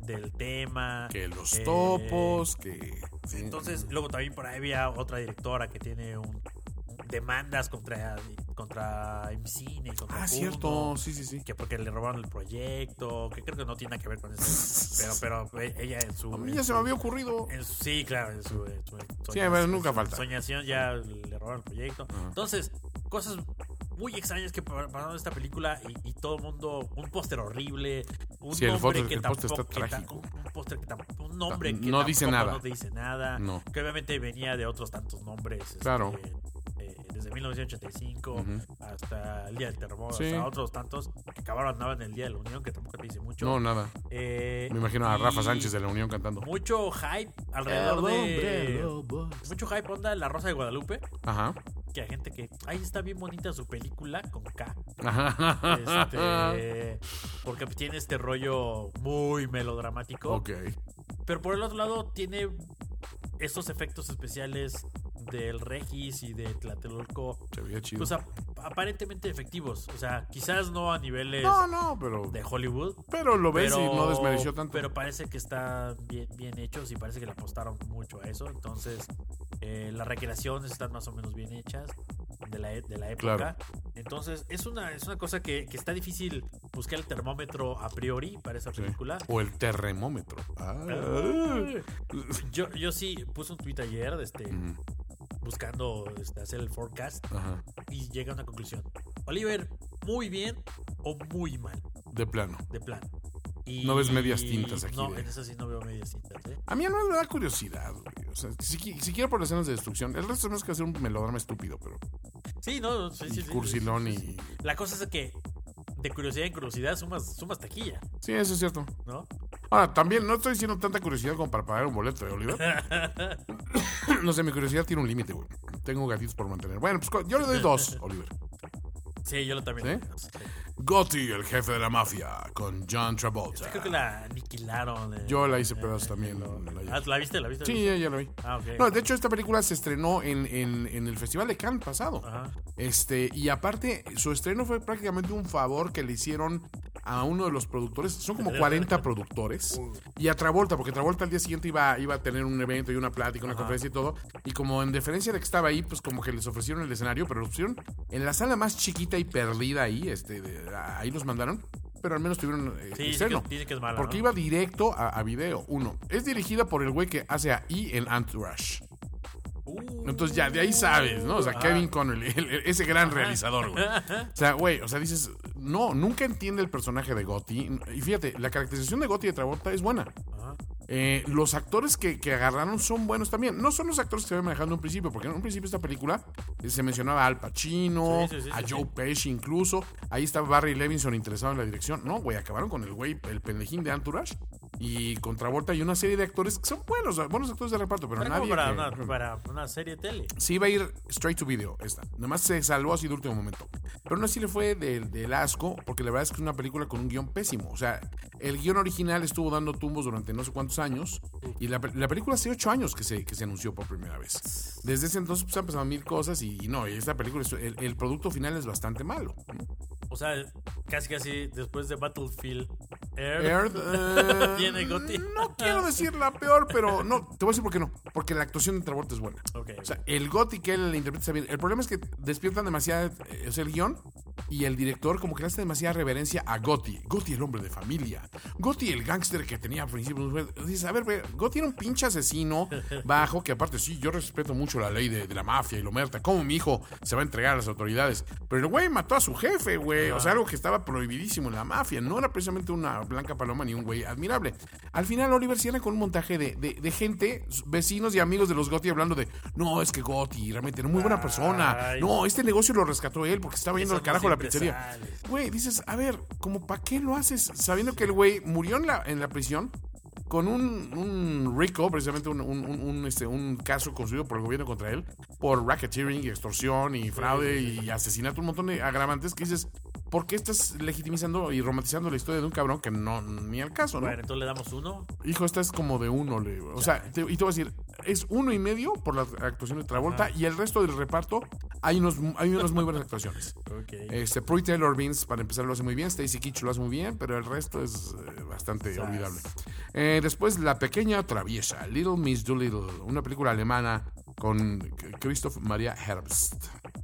del tema. Que los Eh, topos, que. sí. Entonces, luego también por ahí había otra directora que tiene un, demandas contra, contra MCine, contra Ah, Kuno, cierto. Sí, sí, sí. Que porque le robaron el proyecto, que creo que no tiene nada que ver con eso. pero, pero eh, ella en su. A mí ya se su- me había ocurrido. en su- sí, claro, en su, en su- en Sí, a ver, nunca falta. Soñación ya le robaron el proyecto. Entonces, cosas muy extrañas que pa- pasaron esta película y, y todo el mundo, un póster horrible, un Sí, el nombre que el está tampoco, que ta- trágico. un, un póster que tampoco, un nombre que No dice nada. no dice nada, No. que obviamente venía de otros tantos nombres, este, Eh, desde 1985 Ujú. hasta el Día del Terremoto, Sí. hasta otros tantos que acabaron andaban en el Día de la Unión, que tampoco te dice mucho. No, nada. Eh, Me imagino a Rafa Sánchez de la Unión cantando. Mucho hype alrededor de. Mucho hype onda La Rosa de Guadalupe. Ajá. Que hay gente que. Ay, está bien bonita su película con K. Ajá. Este, porque tiene este rollo muy melodramático. ok. Pero por el otro lado, tiene estos efectos especiales del Regis y de Tlatelolco. Se veía chido. Pues ap- aparentemente efectivos. O sea, quizás no a niveles no, no, pero. de Hollywood. Pero lo ves y no desmereció tanto. Pero parece que están bien, bien hechos y parece que le apostaron mucho a eso. Entonces, eh, las recreaciones están más o menos bien hechas de la, e- de la época. Claro. Entonces, es una, es una cosa que, que está difícil buscar el termómetro a priori para esa Sí. película. O el terremómetro. Ah. Yo, yo sí puse un tweet ayer de este. Buscando este, hacer el forecast Ajá. y llega a una conclusión. Oliver, muy bien o muy mal, De plano. de plan. Y, No ves medias tintas aquí No, de- en eso sí no veo medias tintas, ¿eh? A mí menos me da curiosidad, güey. O sea, si, si quiero por las escenas de destrucción. El resto no es que hacer un melodrama estúpido, pero. Sí, no, sí, y sí, cursilón sí, sí, sí. y. La cosa es que de curiosidad en curiosidad sumas, sumas taquilla, Sí, eso es cierto. ¿no? Ahora, también no estoy diciendo tanta curiosidad como para pagar un boleto de Oliver. no sé, mi curiosidad tiene un límite, güey. Tengo gatitos por mantener. Bueno, pues yo le doy dos, Oliver. Sí, yo lo también. ¿Sí? Gotti, el jefe de la mafia, con John Travolta. Creo que la aniquilaron. eh, Yo la hice eh, pedazos eh, también. la- Ah, ¿La viste? ¿La viste? Sí, ya, ya lo vi. Ah, ok. No, de hecho, esta película se estrenó en, en- en el Festival de Cannes pasado. Ajá. Este, y aparte, su estreno fue prácticamente un favor que le hicieron a uno de los productores. Son como 40 productores. Y a Travolta, porque Travolta al día siguiente iba, iba a tener un evento y una plática, una conferencia y todo. Y como en deferencia de que estaba ahí, pues como que les ofrecieron el escenario, pero lo pusieron en la sala más chiquita y perdida ahí. Este, de- ahí los mandaron. Pero al menos tuvieron eh, Sí, dice que, dice que es mala. Porque ¿no? iba directo a, a video. Uno, es dirigida por el güey que hace ahí en Entourage. Entonces ya de ahí sabes, ¿no? O sea, Kevin Connolly, ese gran realizador, güey. O sea, güey, o sea, dices, no, nunca entiende el personaje de Gotti. Y fíjate, la caracterización de Gotti de Travolta es buena. Eh, los actores que, que agarraron son buenos también. No son los actores que se ven manejando en un principio, porque en un principio esta película eh, se mencionaba a Al Pacino, Sí, sí, sí, a Joe. Pesci incluso. Ahí estaba Barry Levinson interesado en la dirección. No, güey, acabaron con el güey, el pendejín de Entourage. Y con Travolta y una serie de actores que son buenos, buenos actores de reparto, pero como nadie. para, que- una, para una serie de tele. Sí iba a ir straight to video esta. Nada más se salvó así de último momento. Pero aún así le fue del, del asco, porque la verdad es que es una película con un guion pésimo. O sea, el guion original estuvo dando tumbos durante no sé cuántos años. Y la, la película hace ocho años que se, que se anunció por primera vez. Desde ese entonces pues, han pasado mil cosas y, y no, y esta película, el, el producto final es bastante malo. O sea, casi casi después de Battlefield Earth, Earth, eh, tiene Gotti. No quiero decir la peor, pero no, te voy a decir por qué no. Porque la actuación de Travolta es buena. O sea, el Gotti que él interpreta está bien. El problema es que despiertan demasiada, eh, o sea, el guion y el director como que le hace demasiada reverencia a Gotti. Gotti el hombre de familia. Gotti el gángster que tenía a principios. Dices, a ver, Gotti era un pinche asesino bajo que aparte sí, yo respeto mucho la ley de, de la mafia y lo merta. ¿Cómo mi hijo se va a entregar a las autoridades? Pero el güey mató a su jefe, güey. O sea, algo que estaba prohibidísimo en la mafia. No era precisamente una blanca paloma ni un güey admirable. Al final Oliver cierra con un montaje de, de- de gente, vecinos y amigos de los Gotti hablando de, no, es que Gotti realmente era muy buena persona. No, este negocio lo rescató él porque estaba yendo al carajo no la pizzería. Güey, dices, a ver, ¿como para qué lo haces? Sabiendo que el güey murió en la, en la prisión con un, un RICO, precisamente un, un- un- un, este, un caso construido por el gobierno contra él, por racketeering, y extorsión y fraude y asesinato, un montón de agravantes que dices, ¿por qué estás legitimizando y romantizando la historia de un cabrón que no, ni al caso, no? Bueno, entonces le damos uno. Hijo, esta es como de uno, le- o sea, te- y te voy a decir, es uno y medio por la actuación de Travolta y el resto del reparto hay unos, hay unas muy buenas actuaciones. Ok. Este, Pruitt Taylor Vince, para empezar, lo hace muy bien. Stacy Kitsch lo hace muy bien, pero el resto es eh, bastante Sas. olvidable. Eh, después, La Pequeña Traviesa, Little Miss Doolittle, una película alemana con Christoph Maria Herbst.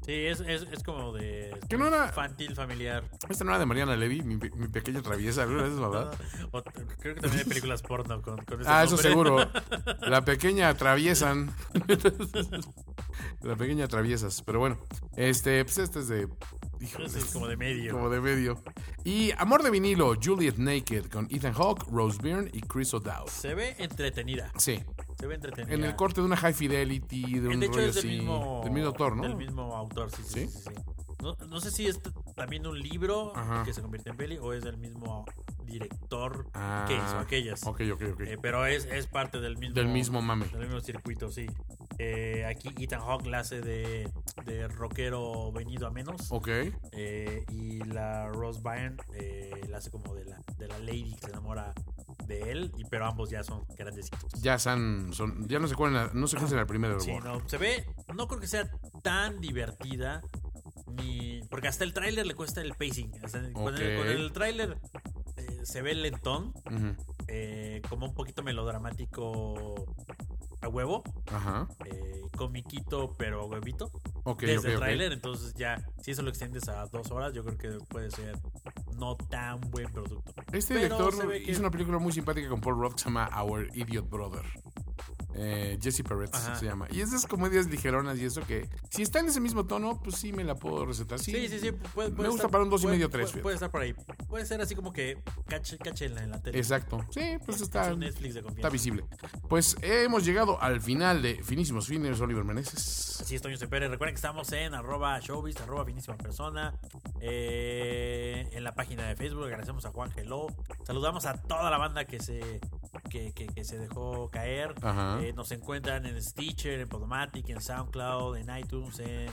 Sí, es, es, es como de Que no era- infantil, familiar. Esta no era de Mariana Levy, mi, mi pequeña traviesa, ¿no? ¿Es verdad? O- creo que también hay películas porno con, con ese Ah, eso seguro. La pequeña atraviesan. La pequeña atraviesas. Pero bueno, este, pues este es de. híjole, Ese es como de medio. Como de medio. Y Amor de vinilo, Juliet Naked con Ethan Hawke, Rose Byrne y Chris O'Dowd. Se ve entretenida. Sí. Se ve entretenida. En el corte de una high fidelity, de un de hecho rollo es del así. mismo, del mismo autor, ¿no? Del mismo autor, sí, sí, ¿Sí? sí. No, no sé si es también un libro Ajá. que se convierte en peli o es del mismo director Ah, que hizo aquellas. Ok, ok, ok. Eh, pero es, es parte del mismo, Del mismo mame. Del mismo circuito, sí. Eh, aquí Ethan Hawke la hace de, de rockero venido a menos. Ok. Eh, y la Rose Byrne la hace como de la, de la lady que se enamora de él. Y, pero ambos ya son grandecitos. Ya son, son, ya no se cuelan, no se cuelan el primero Sí, no, se ve, no creo que sea tan divertida. Ni, porque hasta el tráiler le cuesta el pacing. O sea, con, el, el tráiler eh, se ve lentón, eh, como un poquito melodramático a huevo, Ajá. eh, comiquito pero a huevito. Desde el tráiler, entonces ya, si eso lo extiendes a dos horas, yo creo que puede ser no tan buen producto. Este Pero director hizo una película muy simpática con Paul Rudd que se llama Our Idiot Brother. Eh, Jesse Peretz Ajá. se llama. Y esas comedias ligeronas y eso que, si está en ese mismo tono, pues sí me la puedo recetar. Sí, Sí, sí, sí. Puede, Me gusta estar- para un dos y puede- medio, tres, Puede, estar por ahí. Puede ser así como que cache, cache en la, en la tele. Exacto. Sí, pues está, Es Netflix de está visible. Pues hemos llegado al final de Finísimos Fines, Oliver Meneses. Así es, Toño Cepere. Recuerden que estamos en arroba showbiz, arroba finísima persona. Eh, en la página de Facebook. Agradecemos a Juan Geló. Saludamos a toda la banda que se, que, que- que se dejó caer. Eh, nos encuentran en Stitcher, en Podomatic, en SoundCloud, en iTunes, en...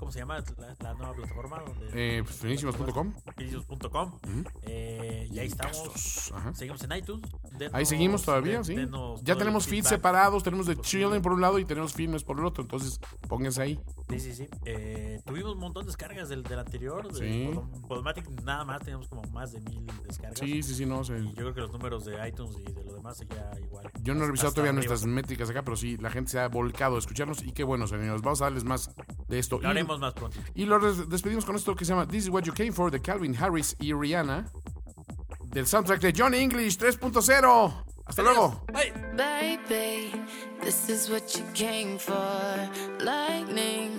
¿Cómo se llama la, la nueva plataforma? Eh, pues, finísimos.com. Finísimos.com. Eh, y ahí estamos. Ajá. Seguimos en iTunes. Denos- Ahí seguimos todavía, den- sí. Ya tenemos feeds separados, tenemos de Los Chilling por un lado y tenemos filmes por el otro, entonces pónganse ahí. Sí, sí, sí. Eh, tuvimos un montón de descargas del, del anterior. Sí. Podom- Podomatic nada más teníamos como más de mil descargas. Sí, sí, sí, no sé. Y yo creo que los números de iTunes y de lo demás seguía igual. Yo no he revisado todavía arriba. nuestras métricas acá, pero sí, la gente se ha volcado a escucharnos y qué bueno, señores. Vamos a darles más de esto. Lo haremos más pronto. Y, y lo des- despedimos con esto que se llama This is What You Came For de Calvin Harris y Rihanna del soundtrack de Johnny English 3.0. Hasta luego. Bye. Baby, this is what you came for. Lightning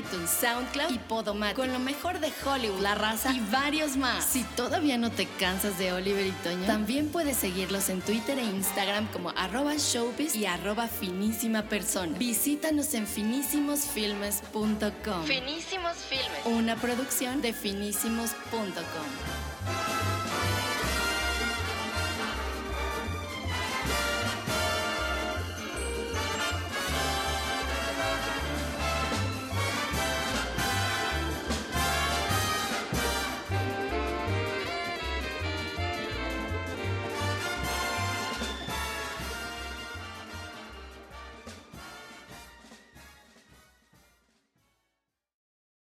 iTunes, SoundCloud y Podomat. Con lo mejor de Hollywood, La Raza y varios más. Si todavía no te cansas de Oliver y Toño, también puedes seguirlos en Twitter e Instagram como arroba showbiz y arroba finísima persona. Visítanos en finísimosfilmes.com. Finísimos Filmes. Una producción de finísimos.com.